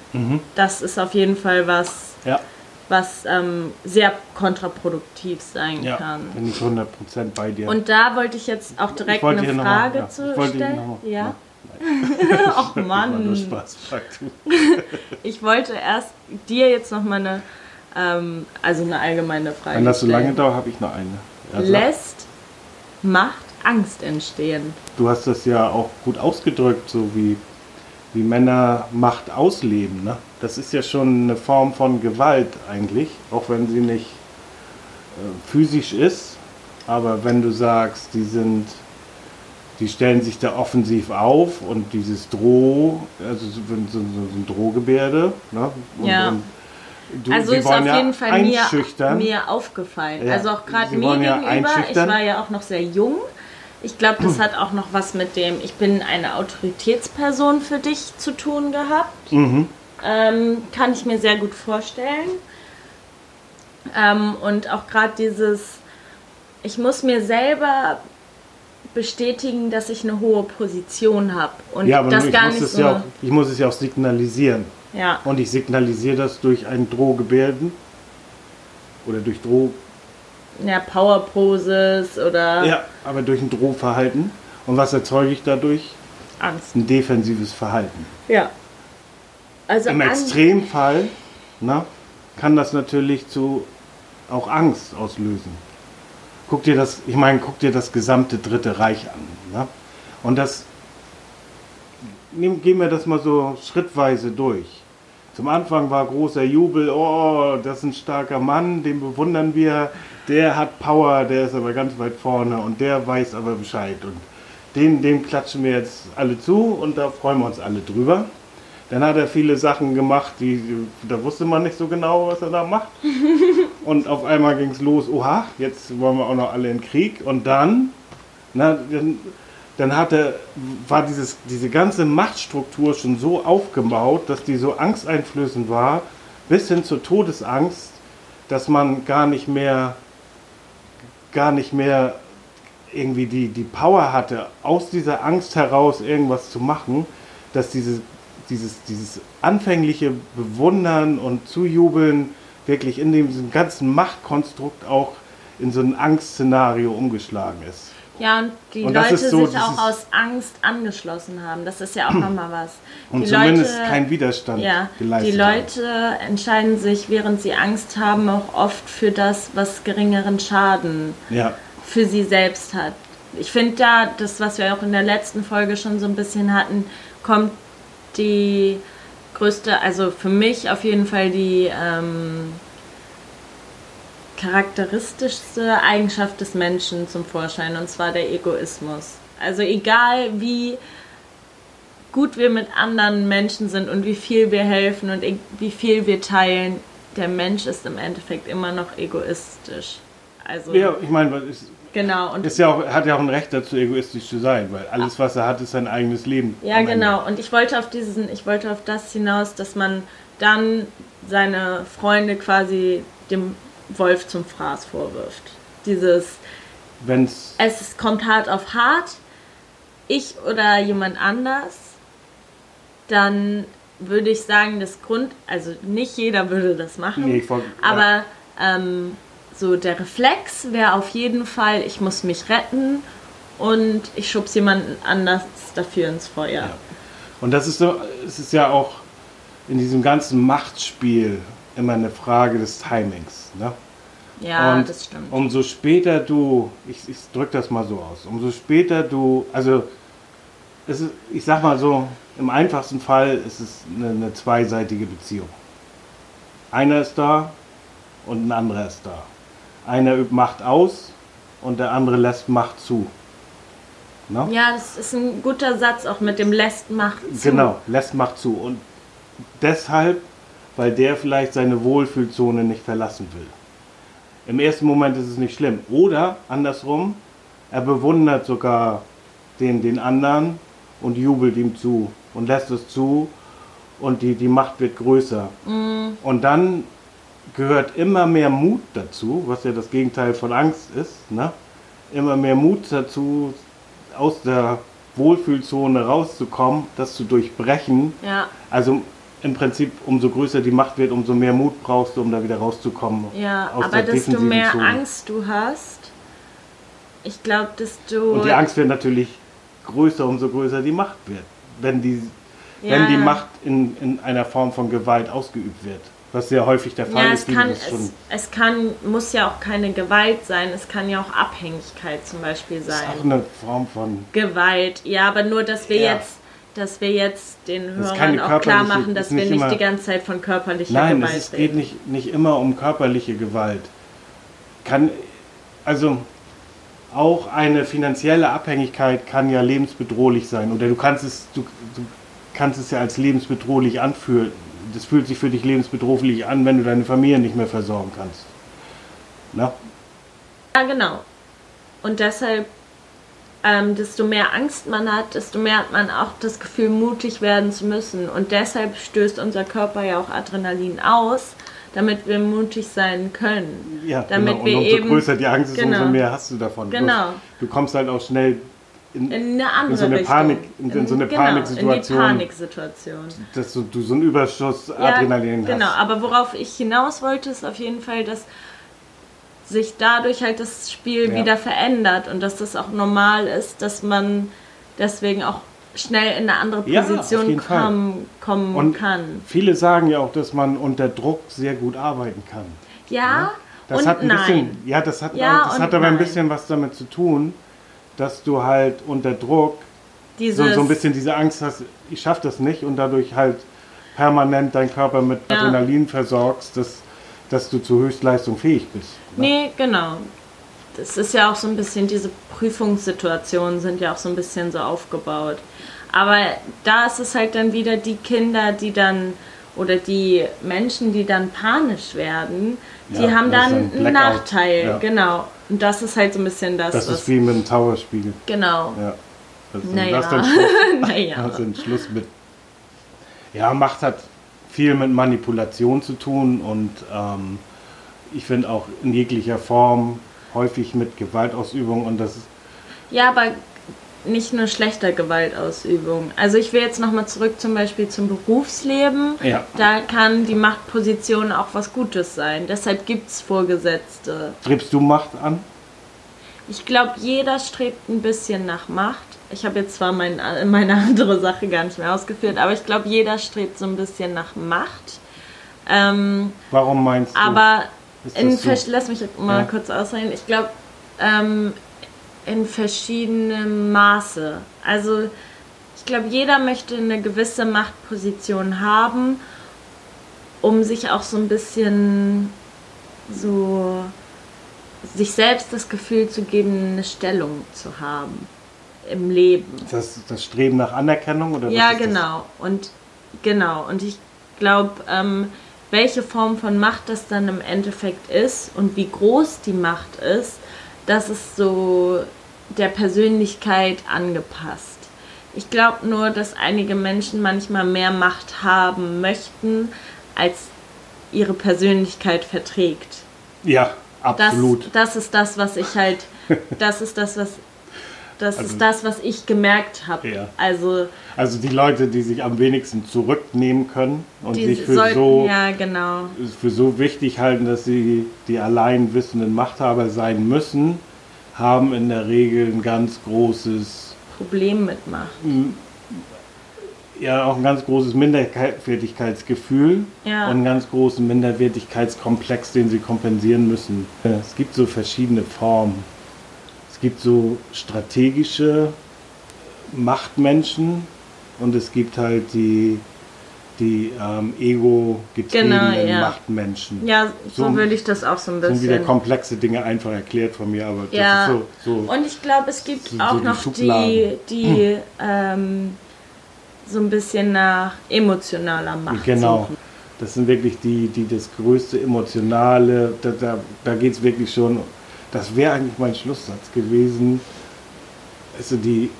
Das ist auf jeden Fall was, ja, was ähm, sehr kontraproduktiv sein ja, kann. bin ich 100% bei dir. Und da wollte ich jetzt auch direkt eine noch mal- Frage ja, zu stellen. ja. [LAUGHS] Ach [LAUGHS] Mann. Spaß. [LAUGHS] Ich wollte erst dir jetzt noch mal eine, ähm, also eine allgemeine Frage Wenn das so lange dauert, habe ich noch eine. Sag. Lässt Macht Angst entstehen? du hast das ja auch gut ausgedrückt, so wie, wie Männer Macht ausleben. Ne? Das ist ja schon eine Form von Gewalt eigentlich, auch wenn sie nicht äh, physisch ist. Aber wenn du sagst, die sind, die stellen sich da offensiv auf und dieses Droh, also so, so, so, so ein Drohgebärde, ne? Und, Ja. und du, also ist auf ja jeden Fall mir, mir aufgefallen. Ja, Also auch gerade mir ja gegenüber. Ich war ja auch noch sehr jung. Ich glaube, das hat auch noch was mit dem, ich bin eine Autoritätsperson für dich zu tun gehabt. Mhm. Ähm, kann ich mir sehr gut vorstellen. Ähm, und auch gerade dieses, ich muss mir selber bestätigen, dass ich eine hohe Position habe. Und Ja, aber das ich gar muss, nicht es so. ja auch, ich muss es ja auch signalisieren. Ja. Und ich signalisiere das durch ein Drohgebärden oder durch Droh. ja, Power Poses oder Ja, aber durch ein Drohverhalten. Und was erzeuge ich dadurch? Angst. Ein defensives Verhalten. Ja. Also Im Extremfall na, kann das natürlich zu auch Angst auslösen. Guck dir das, ich meine, guck dir das gesamte Dritte Reich an. Ne? Und das, nehm, gehen wir das mal so schrittweise durch. Zum Anfang war großer Jubel, oh, das ist ein starker Mann, den bewundern wir, der hat Power, der ist aber ganz weit vorne und der weiß aber Bescheid. Und den, dem klatschen wir jetzt alle zu und da freuen wir uns alle drüber. Dann hat er viele Sachen gemacht, die, da wusste man nicht so genau, was er da macht. [LAUGHS] Und auf einmal ging es los, oha, jetzt wollen wir auch noch alle in Krieg. Und dann, na, dann, dann hatte, war dieses, diese ganze Machtstruktur schon so aufgebaut, dass die so angsteinflößend war, bis hin zur Todesangst, dass man gar nicht mehr, gar nicht mehr irgendwie die, die Power hatte, aus dieser Angst heraus irgendwas zu machen, dass diese, dieses, dieses anfängliche Bewundern und Zujubeln wirklich in diesem ganzen Machtkonstrukt auch in so ein Angstszenario umgeschlagen ist. Ja, und die Und Leute so sich auch aus Angst angeschlossen haben. Das ist ja auch [CLEARS THROAT] nochmal was. Und die zumindest Leute, kein Widerstand Ja, geleistet die haben. Leute entscheiden sich, während sie Angst haben, auch oft für das, was geringeren Schaden Ja, für sie selbst hat. Ich finde da, das, was wir auch in der letzten Folge schon so ein bisschen hatten, kommt die größte, also für mich auf jeden Fall die ähm, charakteristischste Eigenschaft des Menschen zum Vorschein, und zwar der Egoismus. Also egal wie gut wir mit anderen Menschen sind und wie viel wir helfen und e- wie viel wir teilen, der Mensch ist im Endeffekt immer noch egoistisch. Also ja ich meine, was ist- Genau. Und Ist ja auch, hat ja auch ein Recht dazu, egoistisch zu sein, weil alles, was er hat, ist sein eigenes Leben. Ja, Ende. genau. Und ich wollte auf diesen, ich wollte auf das hinaus, dass man dann seine Freunde quasi dem Wolf zum Fraß vorwirft. Dieses, Wenn's, es kommt hart auf hart, ich oder jemand anders, dann würde ich sagen, das Grund, also nicht jeder würde das machen, Nee, wollt- aber ähm, so der Reflex wäre auf jeden Fall, ich muss mich retten und ich schubs jemanden anders dafür ins Feuer. Ja. Und das ist so, es ist ja auch in diesem ganzen Machtspiel immer eine Frage des Timings. Ne? Ja, und das stimmt. umso später du, ich, ich drücke das mal so aus, umso später du, also ist, ich sag mal so, im einfachsten Fall ist es eine, eine zweiseitige Beziehung. Einer ist da und ein anderer ist da. Einer übt Macht aus und der andere lässt Macht zu. Ne? Ja, das ist ein guter Satz, auch mit dem lässt Macht zu. Genau, lässt Macht zu. Und deshalb, weil der vielleicht seine Wohlfühlzone nicht verlassen will. Im ersten Moment ist es nicht schlimm. Oder andersrum, er bewundert sogar den, den anderen und jubelt ihm zu und lässt es zu und die, die Macht wird größer. Und dann gehört immer mehr Mut dazu, was ja das Gegenteil von Angst ist. Ne? Immer mehr Mut dazu, aus der Wohlfühlzone rauszukommen, das zu durchbrechen. Ja, Also im Prinzip, umso größer die Macht wird, umso mehr Mut brauchst du, um da wieder rauszukommen. ja, aber desto mehr Zone. Angst du hast, ich glaube, desto... Und die Angst wird natürlich größer, umso größer die Macht wird. Wenn die, wenn Ja. die Macht in, in einer Form von Gewalt ausgeübt wird. Was sehr häufig der Fall Ja, ist. es kann, das schon es, es kann, muss ja auch keine Gewalt sein, es kann ja auch Abhängigkeit zum Beispiel ist auch sein. eine Form von. Gewalt, ja, aber nur, dass wir Ja. jetzt, dass wir jetzt den Hörern auch klar machen, dass ist wir nicht nicht immer- die ganze Zeit von körperlicher Nein, Gewalt es ist, reden. geht nicht, nicht immer um körperliche Gewalt. Kann, also auch eine finanzielle Abhängigkeit kann ja lebensbedrohlich sein. Oder du kannst es, du, du kannst es ja als lebensbedrohlich anfühlen. Das fühlt sich für dich lebensbedrohlich an, wenn du deine Familie nicht mehr versorgen kannst. Na? Ja, genau. Und deshalb, ähm, desto mehr Angst man hat, desto mehr hat man auch das Gefühl, mutig werden zu müssen. Und deshalb stößt unser Körper ja auch Adrenalin aus, damit wir mutig sein können. Ja, damit genau. wir Und umso eben, größer die Angst ist, genau. umso mehr hast du davon. Genau. Bloß Du kommst halt auch schnell in, in eine andere in so eine Richtung. Panik, in, in so eine genau, Paniksituation, In die Paniksituation. dass du, du so einen Überschuss Ja, Adrenalin hast. Genau, aber worauf ich hinaus wollte, ist auf jeden Fall, dass sich dadurch halt das Spiel Ja. wieder verändert und dass das auch normal ist, dass man deswegen auch schnell in eine andere Ja, Position Fall. kommen, kommen Und kann. viele sagen ja auch, dass man unter Druck sehr gut arbeiten kann. Ja, Das und hat ein nein. bisschen, ja, das hat, Ja das hat aber ein nein. bisschen was damit zu tun, dass du halt unter Druck so, Dieses, so ein bisschen diese Angst hast, ich schaff das nicht und dadurch halt permanent deinen Körper mit Ja. Adrenalin versorgst, dass, dass du zur Höchstleistung fähig bist. ne? Nee, genau. Das ist ja auch so ein bisschen, diese Prüfungssituationen sind ja auch so ein bisschen so aufgebaut. Aber da ist es halt dann wieder die Kinder, die dann, oder die Menschen, die dann panisch werden, die Ja, haben dann ein einen. Nachteil. Ja. Genau. Und das ist halt so ein bisschen das, Das ist wie mit einem Towerspiegel. genau. Ja. Das Naja. das dann Schluss, [LAUGHS] naja. das ist Schluss mit. Ja, Macht hat viel mit Manipulation zu tun und ähm, ich finde auch in jeglicher Form häufig mit Gewaltausübung und das Ja, aber nicht nur schlechter Gewaltausübung. Also ich will jetzt nochmal zurück zum Beispiel zum Berufsleben. Ja. Da kann die Machtposition auch was Gutes sein. Deshalb gibt es Vorgesetzte. Strebst du Macht an? Ich glaube, jeder strebt ein bisschen nach Macht. Ich habe jetzt zwar mein, meine [LAUGHS] andere Sache gar nicht mehr ausgeführt, aber ich glaube, jeder strebt so ein bisschen nach Macht. Ähm, Warum meinst du? aber in das so? lass mich mal Ja. kurz ausreden. Ich glaube, ähm, in verschiedenem Maße. Also ich glaube, jeder möchte eine gewisse Machtposition haben, um sich auch so ein bisschen so sich selbst das Gefühl zu geben, eine Stellung zu haben im Leben. das, das Streben nach Anerkennung oder was Ja, ist das? genau. Und genau. Und ich glaube, ähm, welche Form von Macht das dann im Endeffekt ist und wie groß die Macht ist, das ist so der Persönlichkeit angepasst. Ich glaube nur, dass einige Menschen manchmal mehr Macht haben möchten, als ihre Persönlichkeit verträgt. Ja, absolut. Das, das ist das, was ich halt, [LAUGHS] das ist das, was, das Also- ist das, was ich gemerkt habe. Ja. Also Also die Leute, die sich am wenigsten zurücknehmen können und sich für sollten, so, ja genau, für so wichtig halten, dass sie die allein wissenden Machthaber sein müssen, haben in der Regel ein ganz großes, Problem mitmachen. Ja auch ein ganz großes Minderwertigkeitsgefühl Ja. und einen ganz großen Minderwertigkeitskomplex, den sie kompensieren müssen. Es gibt so verschiedene Formen. Es gibt so strategische Machtmenschen und es gibt halt die, die ähm, ego-getriebenen Genau, ja. Machtmenschen. Ja, so, So- würde ich das auch so ein Das sind wieder bisschen. komplexe Dinge einfach erklärt von mir, aber das Ja. ist so, so Und ich glaube, es gibt So- auch die noch die, Schubladen. die ähm, so ein bisschen nach emotionaler Macht Genau. suchen. Das sind wirklich die, die das größte emotionale, da, da, da geht es wirklich schon, das wäre eigentlich mein Schlusssatz gewesen, also die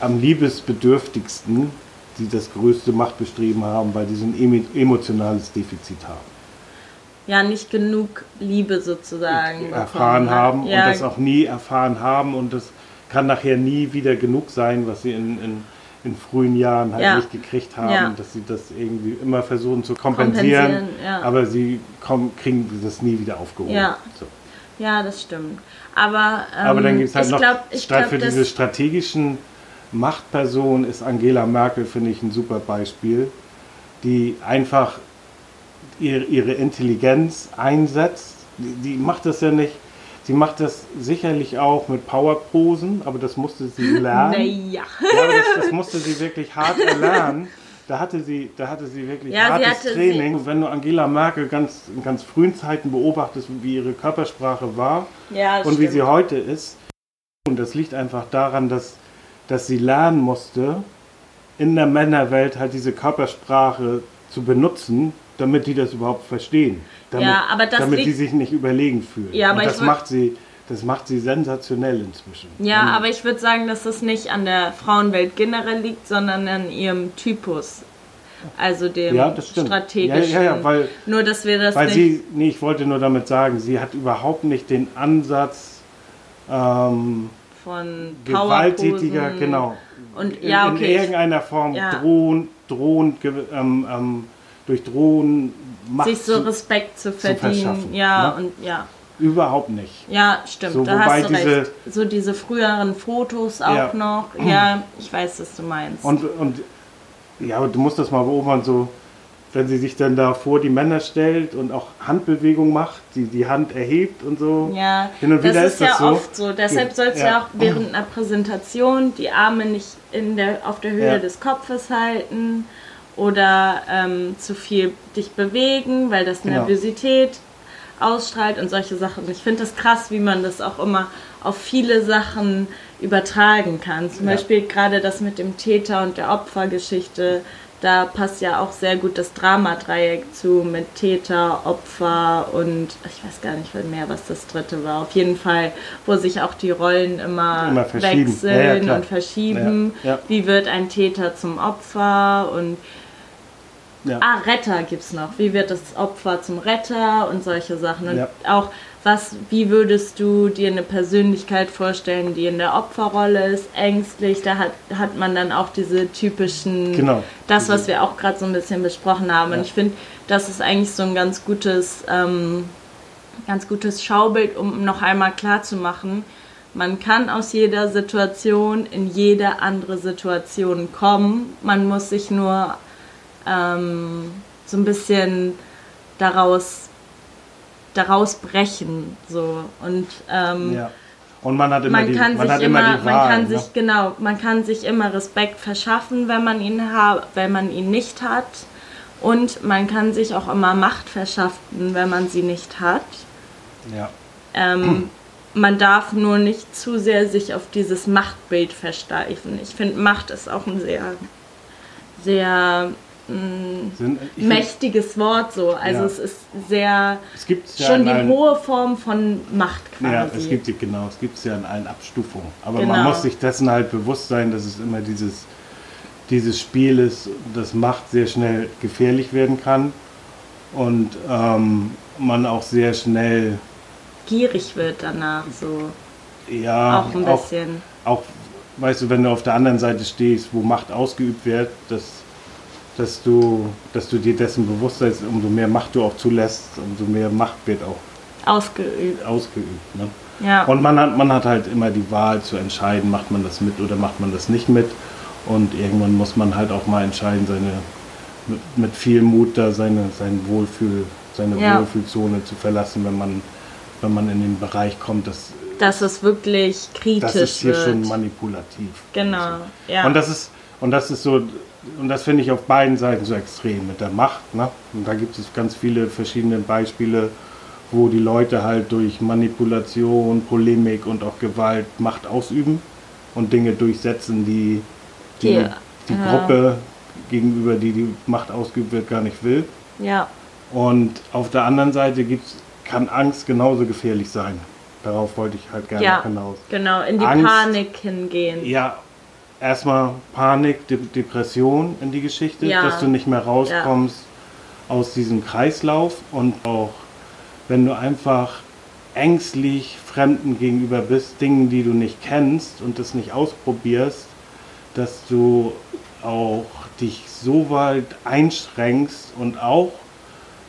am liebesbedürftigsten, die das größte Machtbestreben haben, weil die so ein emo- emotionales Defizit haben. Ja, nicht genug Liebe sozusagen. erfahren bekommen. haben ja, und das auch nie erfahren haben und das kann nachher nie wieder genug sein, was sie in, in, in frühen Jahren halt Ja. nicht gekriegt haben, Ja. dass sie das irgendwie immer versuchen zu kompensieren, Kompensieren, ja. aber sie kommen, kriegen das nie wieder aufgehoben. Ja. So. Ja, das stimmt. Aber, ähm, Aber dann gibt es halt noch, glaub, statt für diese strategischen Machtpersonen ist Angela Merkel, finde ich, ein super Beispiel, die einfach ihre, ihre Intelligenz einsetzt. Die, die macht das ja nicht, sie macht das sicherlich auch mit Powerposen, aber das musste sie [LAUGHS] lernen. Naja. Ja, das, das musste sie wirklich hart erlernen. Da hatte sie, da hatte sie wirklich Ja, sie hartes hatte- Training. Wenn du Angela Merkel ganz, in ganz frühen Zeiten beobachtest, wie ihre Körpersprache war, Ja, und wie stimmt. sie heute ist. Und das liegt einfach daran, dass, dass sie lernen musste, in der Männerwelt halt diese Körpersprache zu benutzen, damit die das überhaupt verstehen. Damit, Ja, aber das damit die liegt- sich nicht überlegen fühlen. Ja, aber und ich das macht sie, das macht sie sensationell inzwischen. Ja, Und- aber ich würde sagen, dass es nicht an der Frauenwelt generell liegt, sondern an ihrem Typus. Also dem Ja, das strategischen. Ja, ja, weil- Nur, dass wir das Weil nicht. sie, nee, ich wollte nur damit sagen, sie hat überhaupt nicht den Ansatz, ähm, von gewalttätiger, genau. Und in, ja, in okay. ich- irgendeiner Form Ja. drohen, drohen, ähm, ähm, durch Drohen Macht sich so zu- Respekt zu verdienen. ja, ne? und ja. überhaupt nicht. Ja, stimmt, So, da hast du diese- recht. So diese früheren Fotos auch Ja. noch. [CLEARS THROAT] Ja, ich weiß, was du meinst. Und, und ja, du musst das mal beobachten, so wenn sie sich dann da vor die Männer stellt und auch Handbewegung macht, die die Hand erhebt und so. ja, Hin und das wieder ist ist ja das so. oft so. Deshalb Ja. sollst du ja Ja. auch während einer Präsentation die Arme nicht in der, auf der Höhe Ja. des Kopfes halten oder ähm, zu viel dich bewegen, weil das Genau. Nervosität ausstrahlt und solche Sachen. Ich finde das krass, wie man das auch immer auf viele Sachen übertragen kann. Zum Ja. Beispiel gerade das mit dem Täter und der Opfergeschichte. Da passt ja auch sehr gut das Dramadreieck zu mit Täter, Opfer und ich weiß gar nicht mehr, was das dritte war. Auf jeden Fall, wo sich auch die Rollen immer, Immer wechseln Ja, ja, und verschieben. Ja, ja. Wie wird ein Täter zum Opfer und Ja. Ah, Retter gibt's noch. Wie wird das Opfer zum Retter und solche Sachen. Und Ja. auch, was, wie würdest du dir eine Persönlichkeit vorstellen, die in der Opferrolle ist, ängstlich? Da hat, hat man dann auch diese typischen, Genau. das, was wir auch gerade so ein bisschen besprochen haben. Und Ja. ich finde, das ist eigentlich so ein ganz gutes, ähm, ganz gutes Schaubild, um noch einmal klar zu machen, man kann aus jeder Situation in jede andere Situation kommen. Man muss sich nur ähm, so ein bisschen daraus, daraus brechen. So. Und ähm, Ja. Und man hat immer man die, kann man sich immer, immer die Wahl. man kann ne? sich genau, man kann sich immer Respekt verschaffen, wenn man ihn wenn man ihn nicht hat. Und man kann sich auch immer Macht verschaffen, wenn man sie nicht hat. ja. Ähm, man darf nur nicht zu sehr sich auf dieses Machtbild versteifen. Ich finde, Macht ist auch ein sehr, sehr Sind, ich find- mächtiges Wort so. Also Ja. es ist sehr es gibt ja schon die allen- hohe Form von Macht quasi. Ja, es gibt genau, es gibt es ja in allen Abstufungen. Aber Genau. man muss sich dessen halt bewusst sein, dass es immer dieses, dieses Spiel ist, das Macht sehr schnell gefährlich werden kann und ähm, man auch sehr schnell Gierig wird danach so. ja auch ein auch, bisschen. auch, weißt du, wenn du auf der anderen Seite stehst, wo Macht ausgeübt wird, dass, dass, du, dass du dir dessen bewusst bist, umso mehr Macht du auch zulässt, umso mehr Macht wird auch ausgeübt. ausgeübt. Ne? Ja. Und man hat, man hat halt immer die Wahl zu entscheiden, macht man das mit oder macht man das nicht mit. Und irgendwann muss man halt auch mal entscheiden, seine, mit, mit viel Mut da seine, sein Wohlfühl, seine Ja. Wohlfühlzone zu verlassen, wenn man, wenn man in den Bereich kommt, dass dass es wirklich kritisch das ist hier wird. schon manipulativ. Genau, ja. Und das ist und das ist so und das finde ich auf beiden Seiten so extrem mit der Macht. Ne? Und da gibt es ganz viele verschiedene Beispiele, wo die Leute halt durch Manipulation, Polemik und auch Gewalt Macht ausüben und Dinge durchsetzen, die die, Die, die ja. Gruppe gegenüber die die Macht ausgeübt wird gar nicht will. ja, Und auf der anderen Seite gibt's, kann Angst genauso gefährlich sein. Darauf wollte ich halt gerne ja, hinaus. genau, in die Angst. Panik hingehen. Ja, erstmal Panik, De Depression in die Geschichte, Ja. dass du nicht mehr rauskommst aus diesem Kreislauf und auch wenn du einfach ängstlich Fremden gegenüber bist, Dingen, die du nicht kennst und das nicht ausprobierst, dass du auch dich so weit einschränkst und auch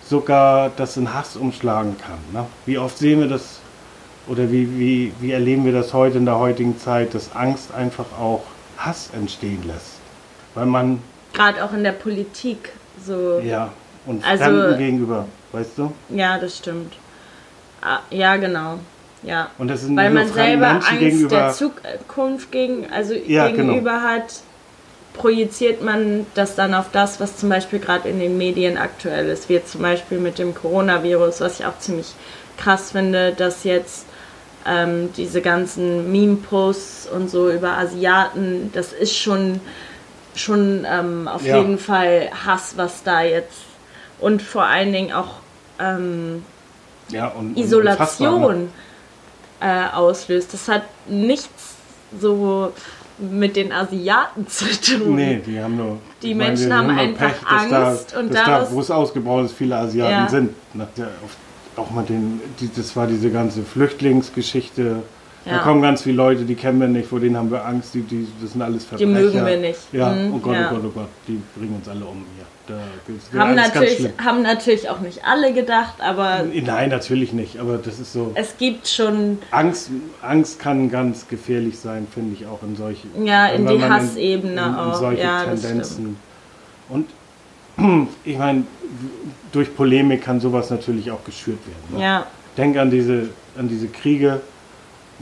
sogar das in Hass umschlagen kann. Ne? Wie oft sehen wir das oder wie, wie, wie erleben wir das heute in der heutigen Zeit, dass Angst einfach auch Hass entstehen lässt? Weil man, Gerade auch in der Politik. So. ja, und Also- Fremden gegenüber, weißt du? Ja, das stimmt. Ah, ja, genau. Ja. Und das sind Weil man selber Menschen Angst gegenüber. der Zukunft gegen, also Ja, genau. gegenüber hat, projiziert man das dann auf das, was zum Beispiel gerade in den Medien aktuell ist, wie jetzt zum Beispiel mit dem Coronavirus, was ich auch ziemlich krass finde, dass jetzt ähm, diese ganzen Meme-Posts und so über Asiaten, das ist schon, schon ähm, auf Ja. jeden Fall Hass, was da jetzt und vor allen Dingen auch ähm, ja, und, und unfassbar, ne? Isolation äh, auslöst. Das hat nichts so mit den Asiaten [LAUGHS] zu tun. Nee, die haben nur. Die meine, Menschen die haben nur einfach dass Angst da, und da, wo es ausgebrochen ist, viele Asiaten Ja. sind. Nach der, auf, auch mit den, die, das war diese ganze Flüchtlingsgeschichte. Da Ja. kommen ganz viele Leute, die kennen wir nicht, vor denen haben wir Angst, die, die, das sind alles Verbrecher. mögen wir nicht. Ja, Mhm, oh Gott, ja. oh Gott, oh Gott, die bringen uns alle um hier. Da, Haben natürlich, haben natürlich auch nicht alle gedacht, aber Nein, natürlich nicht, aber das ist so. es gibt schon Angst, Angst kann ganz gefährlich sein, finde ich auch in solchen. Ja, in die Hassebene in, in auch. solche Ja, Tendenzen. Und ich meine, durch Polemik kann sowas natürlich auch geschürt werden. Ne? ja Denk an diese, an diese Kriege.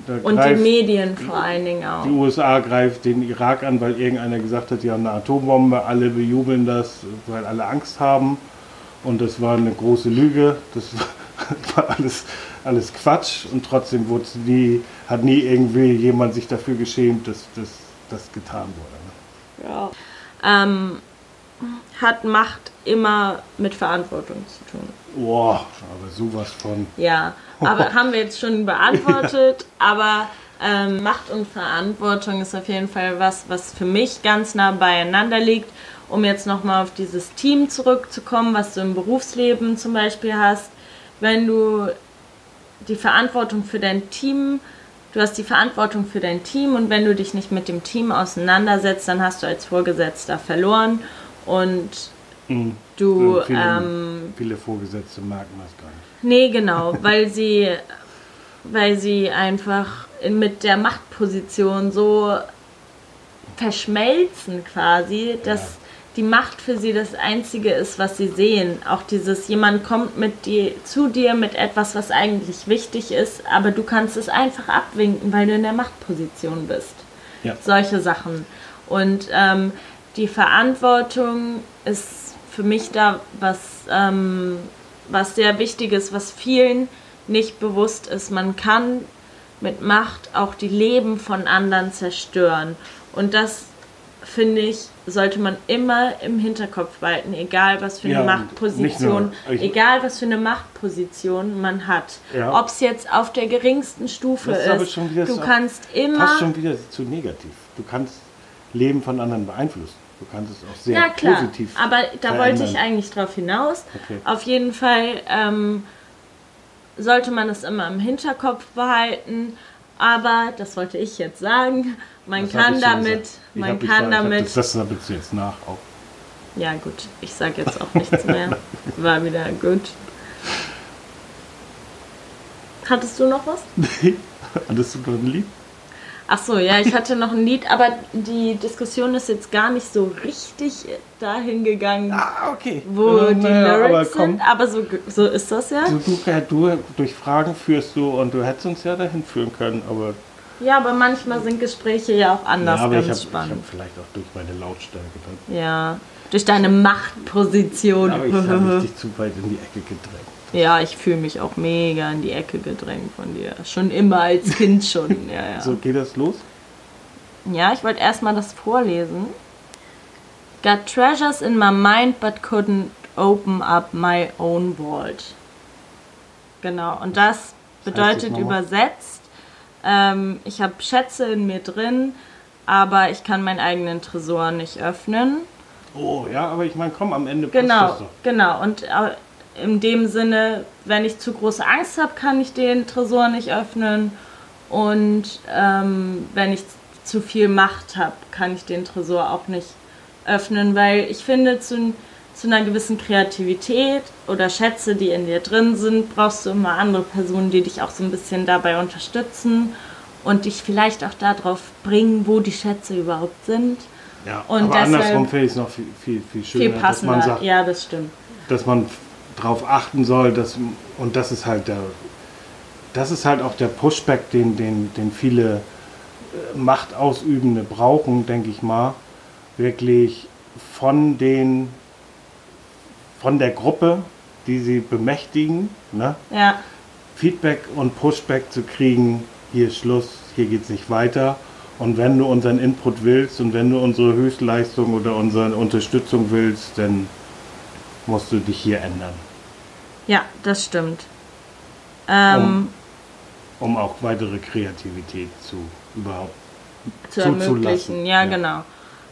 Da und die Medien vor allen Dingen auch. die USA greift den Irak an, weil irgendeiner gesagt hat, die haben eine Atombombe. Alle bejubeln das, weil alle Angst haben. Und das war eine große Lüge. Das [LAUGHS] war alles, alles Quatsch. Und trotzdem wurde nie, hat nie irgendwie jemand sich dafür geschämt, dass das getan wurde. Ne? Ja. Ähm, hat Macht immer mit Verantwortung zu tun. Boah, aber sowas von. Ja, aber haben wir jetzt schon beantwortet. [LAUGHS] Aber ähm, Macht und Verantwortung ist auf jeden Fall was, was für mich ganz nah beieinander liegt. Um jetzt nochmal auf dieses Team zurückzukommen, was du im Berufsleben zum Beispiel hast. Wenn du die Verantwortung für dein Team, du hast die Verantwortung für dein Team und wenn du dich nicht mit dem Team auseinandersetzt, dann hast du als Vorgesetzter verloren und Mhm. du viele, ähm, viele Vorgesetzte merken das gar nicht. Nee, genau, weil sie, weil sie einfach in- mit der Machtposition so verschmelzen quasi, dass Ja. die Macht für sie das Einzige ist, was sie sehen. Auch dieses, jemand kommt mit dir, zu dir mit etwas, was eigentlich wichtig ist, aber du kannst es einfach abwinken, weil du in der Machtposition bist. Ja. Solche Sachen. Und ähm, die Verantwortung ist für mich da was, ähm, was sehr wichtig ist, was vielen nicht bewusst ist. Man kann mit Macht auch die Leben von anderen zerstören. Und das finde ich, sollte man immer im Hinterkopf behalten, egal was für eine Ja, Machtposition, nur- egal was für eine Machtposition man hat. Ja. Ob es jetzt auf der geringsten Stufe Das ist du so- kannst immer. Passt schon wieder zu negativ. Du kannst Leben von anderen beeinflussen. Du kannst es auch sehr Ja, klar. positiv Aber da verändern. wollte ich eigentlich drauf hinaus. Okay. Auf jeden Fall ähm, sollte man es immer im Hinterkopf behalten. Aber, das wollte ich jetzt sagen, man Das kann damit, gesagt. Man kann hab damit, Das, das sammelst du jetzt nach auch. ja gut, ich sage jetzt auch nichts mehr. [LAUGHS] War wieder gut. Hattest du noch was? Hattest du noch ein Lied? Ach so, ja, ich hatte noch ein Lied, aber die Diskussion ist jetzt gar nicht so richtig dahin gegangen, Ah, okay. wo Äh, die naja, aber Lyrics komm, sind. Aber so, so ist das ja. Du, du, äh, du, durch Fragen führst du und du hättest uns ja dahin führen können, aber, Ja, aber manchmal sind Gespräche ja auch anders ja, aber ich ganz habe spannend. hab vielleicht auch durch meine Lautstärke dann. Ja, durch deine Machtposition. Aber ich habe [LAUGHS] dich zu weit in die Ecke gedrängt. Ja, ich fühle mich auch mega in die Ecke gedrängt von dir. Schon immer als Kind [LAUGHS] schon. Ja, ja. So geht das los? Ja, ich wollte erstmal das vorlesen. Got treasures in my mind, but couldn't open up my own vault. Genau, und das bedeutet übersetzt, ähm, ich habe Schätze in mir drin, aber ich kann meinen eigenen Tresor nicht öffnen. Oh, ja, aber ich meine, komm, am Ende passt Genau, das doch. genau. Und äh, in dem Sinne, wenn ich zu große Angst habe, kann ich den Tresor nicht öffnen. Und ähm, wenn ich zu viel Macht habe, kann ich den Tresor auch nicht öffnen, weil ich finde, zu, zu einer gewissen Kreativität oder Schätze, die in dir drin sind, brauchst du immer andere Personen, die dich auch so ein bisschen dabei unterstützen und dich vielleicht auch darauf bringen, wo die Schätze überhaupt sind. Ja, Und aber andersrum finde ich es noch viel, viel, viel schöner, Viel dass passender. man sagt, ja, das stimmt. dass man darauf achten soll, dass, und das ist halt der, das ist halt auch der Pushback, den, den, den viele äh, Machtausübende brauchen, denke ich mal, wirklich von den, von der Gruppe, die sie bemächtigen, ne? Ja. Feedback und Pushback zu kriegen, hier ist Schluss, hier geht es nicht weiter. Und wenn du unseren Input willst und wenn du unsere Höchstleistung oder unsere Unterstützung willst, dann musst du dich hier ändern, Ja, das stimmt. Ähm, um auch weitere Kreativität zu überhaupt. zu ermöglichen. Ja, Ja. genau.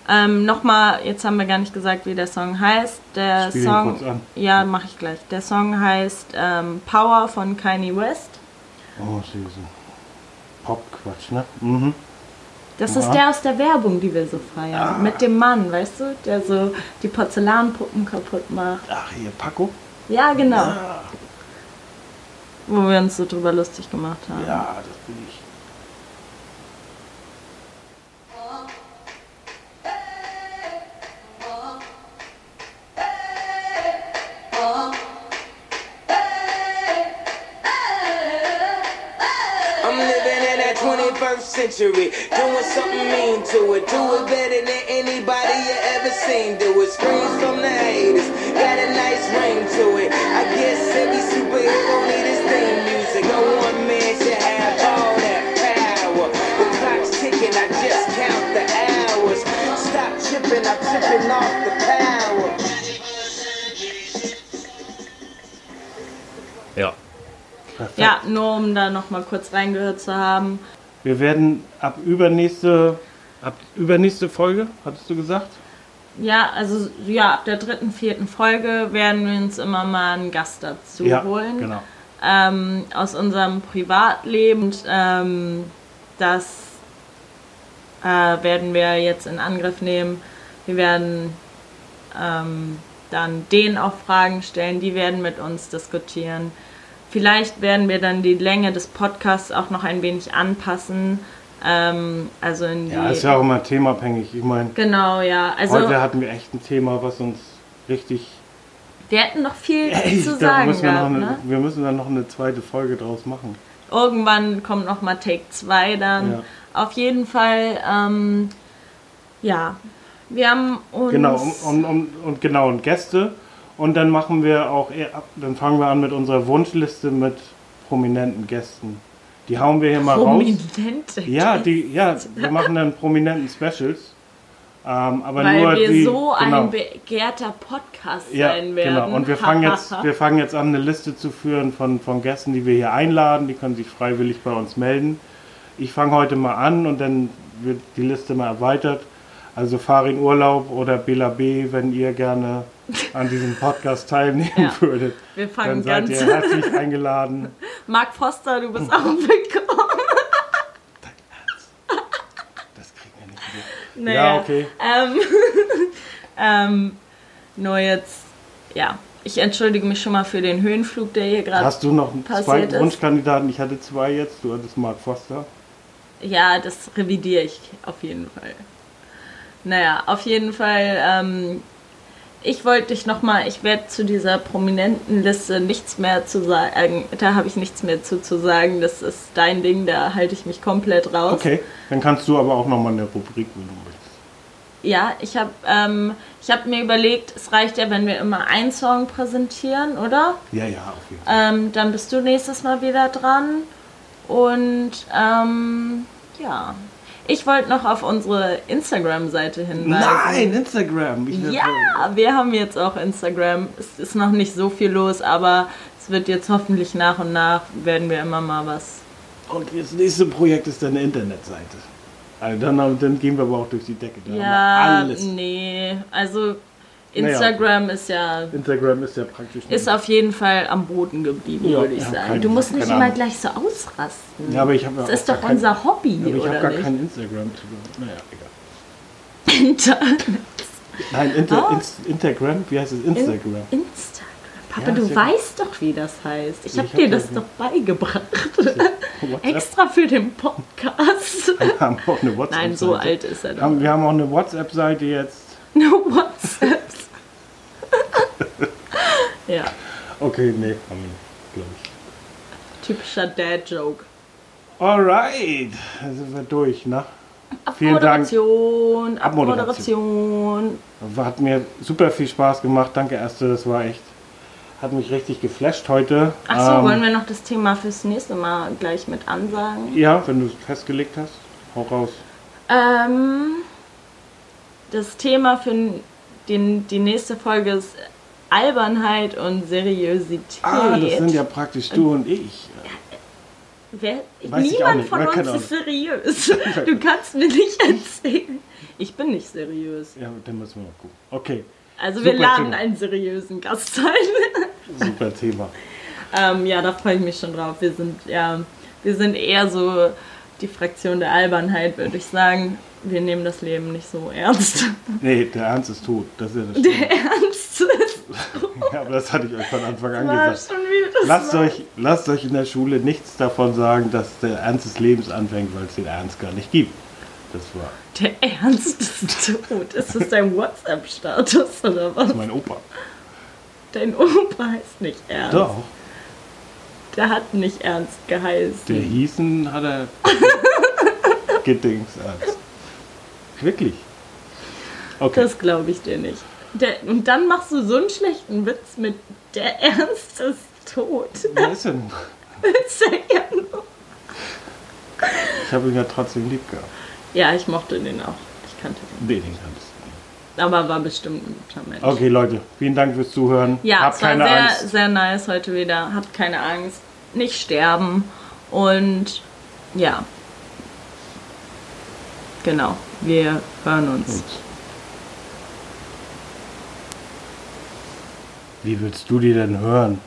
Ähm, Nochmal, jetzt haben wir gar nicht gesagt, wie der Song heißt. Der Spiel Song, kurz an. ja, mache ich gleich. Der Song heißt ähm, Power von Kanye West. Oh, süße. Pop-Quatsch, ne? Mhm. Das Ja. ist der aus der Werbung, die wir so feiern. Ah. Mit dem Mann, weißt du, der so die Porzellanpuppen kaputt macht. Ach, hier, Paco? Ja, genau. Ja, Wo wir uns so drüber lustig gemacht haben. ja, das bin ich. I'm living in that 21st century, doing something mean to it. Do it better than anybody you ever seen. Do it. Screams from the haters, tripping off the power. Ja. Perfekt. Ja, nur um da nochmal kurz reingehört zu haben. Wir werden ab übernächste, ab übernächste Folge, hattest du gesagt? Ja, also ja, ab der dritten, vierten Folge werden wir uns immer mal einen Gast dazu holen. genau. Ähm, aus unserem Privatleben. Und, ähm, das äh, werden wir jetzt in Angriff nehmen. Wir werden ähm, dann denen auch Fragen stellen, die werden mit uns diskutieren. Vielleicht werden wir dann die Länge des Podcasts auch noch ein wenig anpassen. Ähm, also in die. Ja, ist ja auch immer themabhängig. Ich meine, Genau, ja. Also heute hatten wir echt ein Thema, was uns richtig. wir hätten noch viel Ey, zu sagen müssen wir, gehabt, eine, ne? wir müssen dann noch eine zweite Folge draus machen. Irgendwann kommt noch mal Take 2 dann. Ja. Auf jeden Fall, ähm, ja. Wir haben uns. Genau, um, um, und genau, und Gäste. Und dann machen wir auch, dann fangen wir an mit unserer Wunschliste mit prominenten Gästen. Die hauen wir hier mal raus. Prominente. Ja, die, ja, wir machen dann prominenten Specials. Ähm, aber Weil nur wir die, so genau. ein begehrter Podcast Ja, sein werden. genau. Und wir fangen, jetzt, [LAUGHS] wir fangen jetzt an, eine Liste zu führen von, von Gästen, die wir hier einladen. Die können sich freiwillig bei uns melden. Ich fange heute mal an und dann wird die Liste mal erweitert. Also Farin Urlaub oder Bela B., wenn ihr gerne an diesem Podcast teilnehmen Ja. würdet. Wir Dann fangen seid ganz. ihr herzlich eingeladen. Marc Foster, du bist auch willkommen. Das kriegen wir nicht hin. Naja. Ja, okay. Ähm, [LAUGHS] ähm, nur jetzt, ja. Ich entschuldige mich schon mal für den Höhenflug, der hier gerade. Hast du noch einen passiert zweiten. Wunschkandidaten? Ich hatte zwei jetzt. Du hattest Mark Foster. Ja, das revidiere ich auf jeden Fall. Naja, auf jeden Fall. Ähm, ich wollte dich nochmal, ich werde zu dieser prominenten Liste nichts mehr zu sagen, da habe ich nichts mehr zu, zu sagen. Das ist dein Ding, da halte ich mich komplett raus. Okay, dann kannst du aber auch nochmal eine Rubrik, wenn du möchtest. Ja, ich habe ähm, ich hab mir überlegt, es reicht ja, wenn wir immer einen Song präsentieren, oder? Ja, ja, auf jeden Fall. Ähm, dann bist du nächstes Mal wieder dran. Und ähm, ja, ich wollte noch auf unsere Instagram-Seite hinweisen. Nein, Instagram. Ja, wir haben jetzt auch Instagram. Es ist noch nicht so viel los, aber es wird jetzt hoffentlich nach und nach, werden wir immer mal was. Und das nächste Projekt ist dann eine Internetseite. Also dann, dann gehen wir aber auch durch die Decke. Da Ja, alles. nee, also Instagram ist ja Instagram ist ja praktisch. ist auf jeden Fall am Boden geblieben, Ja, würde ich ja, sagen. du musst nicht immer gleich so ausrasten. ja, aber ich habe das ist doch kein- unser Hobby, aber ich habe gar nicht? kein Instagram. zu- Naja, egal. Internet. Nein, Inter, Ah. Inst, Instagram? Wie heißt es? Instagram. Instagram. Papa, Ja, du weißt doch, wie das heißt. Ich habe hab dir das doch beigebracht. Extra für den Podcast. [LAUGHS] Wir haben auch eine WhatsApp. Nein, so alt ist er doch. Wir haben auch eine WhatsApp-Seite jetzt. No WhatsApps. [LAUGHS] ja, Okay, nee, haben wir nicht, glaube ich. typischer Dad-Joke. Alright, dann sind wir durch, ne? Vielen Dank. Abmoderation, Abmoderation. Abmoderation. Hat mir super viel Spaß gemacht. Danke, Erste. Das war echt. Hat mich richtig geflasht heute. Achso, Ähm, wollen wir noch das Thema fürs nächste Mal gleich mit ansagen? Ja, wenn du es festgelegt hast, hau raus. Ähm, das Thema für den, die nächste Folge ist Albernheit und Seriosität. Ah, das sind ja praktisch du und ich. Wer, Weiß ich auch niemand von uns ist seriös. [LAUGHS] Du kannst mir nicht erzählen. Ich bin nicht seriös. Ja, dann müssen wir mal gucken. Okay, Also wir Super laden Thema. einen seriösen Gast ein. [LAUGHS] super Thema. ähm, ja, da freue ich mich schon drauf. Wir sind ja, wir sind eher so die Fraktion der Albernheit, würde ich sagen. Wir nehmen das Leben nicht so ernst. Nee, der Ernst ist tot. Das ist ja das Der Schlimme. Ernst ist Ja, aber das hatte ich euch von Anfang an gesagt. das Lasst war- euch, lasst euch in der Schule nichts davon sagen, dass der Ernst des Lebens anfängt, weil es den Ernst gar nicht gibt. Das war Der Ernst ist tot. Ist das dein WhatsApp-Status oder was? mein Opa. Dein Opa heißt nicht Ernst. Doch. Der hat nicht Ernst geheißen. Der hießen hat er [LAUGHS] gedings Ernst. Wirklich. Okay. Das glaube ich dir nicht. Der, und dann machst du so einen schlechten Witz mit der Ernst ist tot. Wer ist denn? Ist ja nur- Ich habe ihn ja trotzdem lieb gehabt. ja, ich mochte den auch. Ich kannte den. Nee, den kannst Aber war bestimmt ein guter Mensch. du. Okay, Leute, vielen Dank fürs Zuhören. Ja, Habt es war keine sehr, Angst. sehr nice heute wieder. Habt keine Angst. Nicht sterben. Und ja. Genau. Wir hören uns. Gut. Wie willst du die denn hören?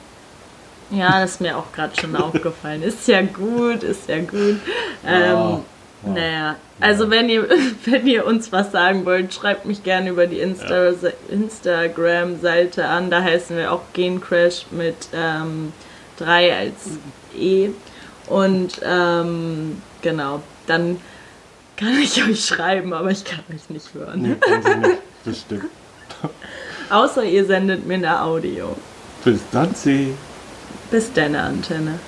Ja, das ist mir auch gerade schon aufgefallen. Ist ja gut, ist ja gut. Ähm, Ja, Naja, also wenn ihr, [LAUGHS] wenn ihr uns was sagen wollt, schreibt mich gerne über die Insta Instagram-Seite an. Da heißen wir auch Gencrash mit ähm, 3 als E. Und ähm, genau, dann kann ich euch schreiben, aber ich kann euch nicht hören. Nee, kann sie nicht. Das stimmt. [LAUGHS] Außer ihr sendet mir eine Audio. Bis dann, sie. Bis deine Antenne.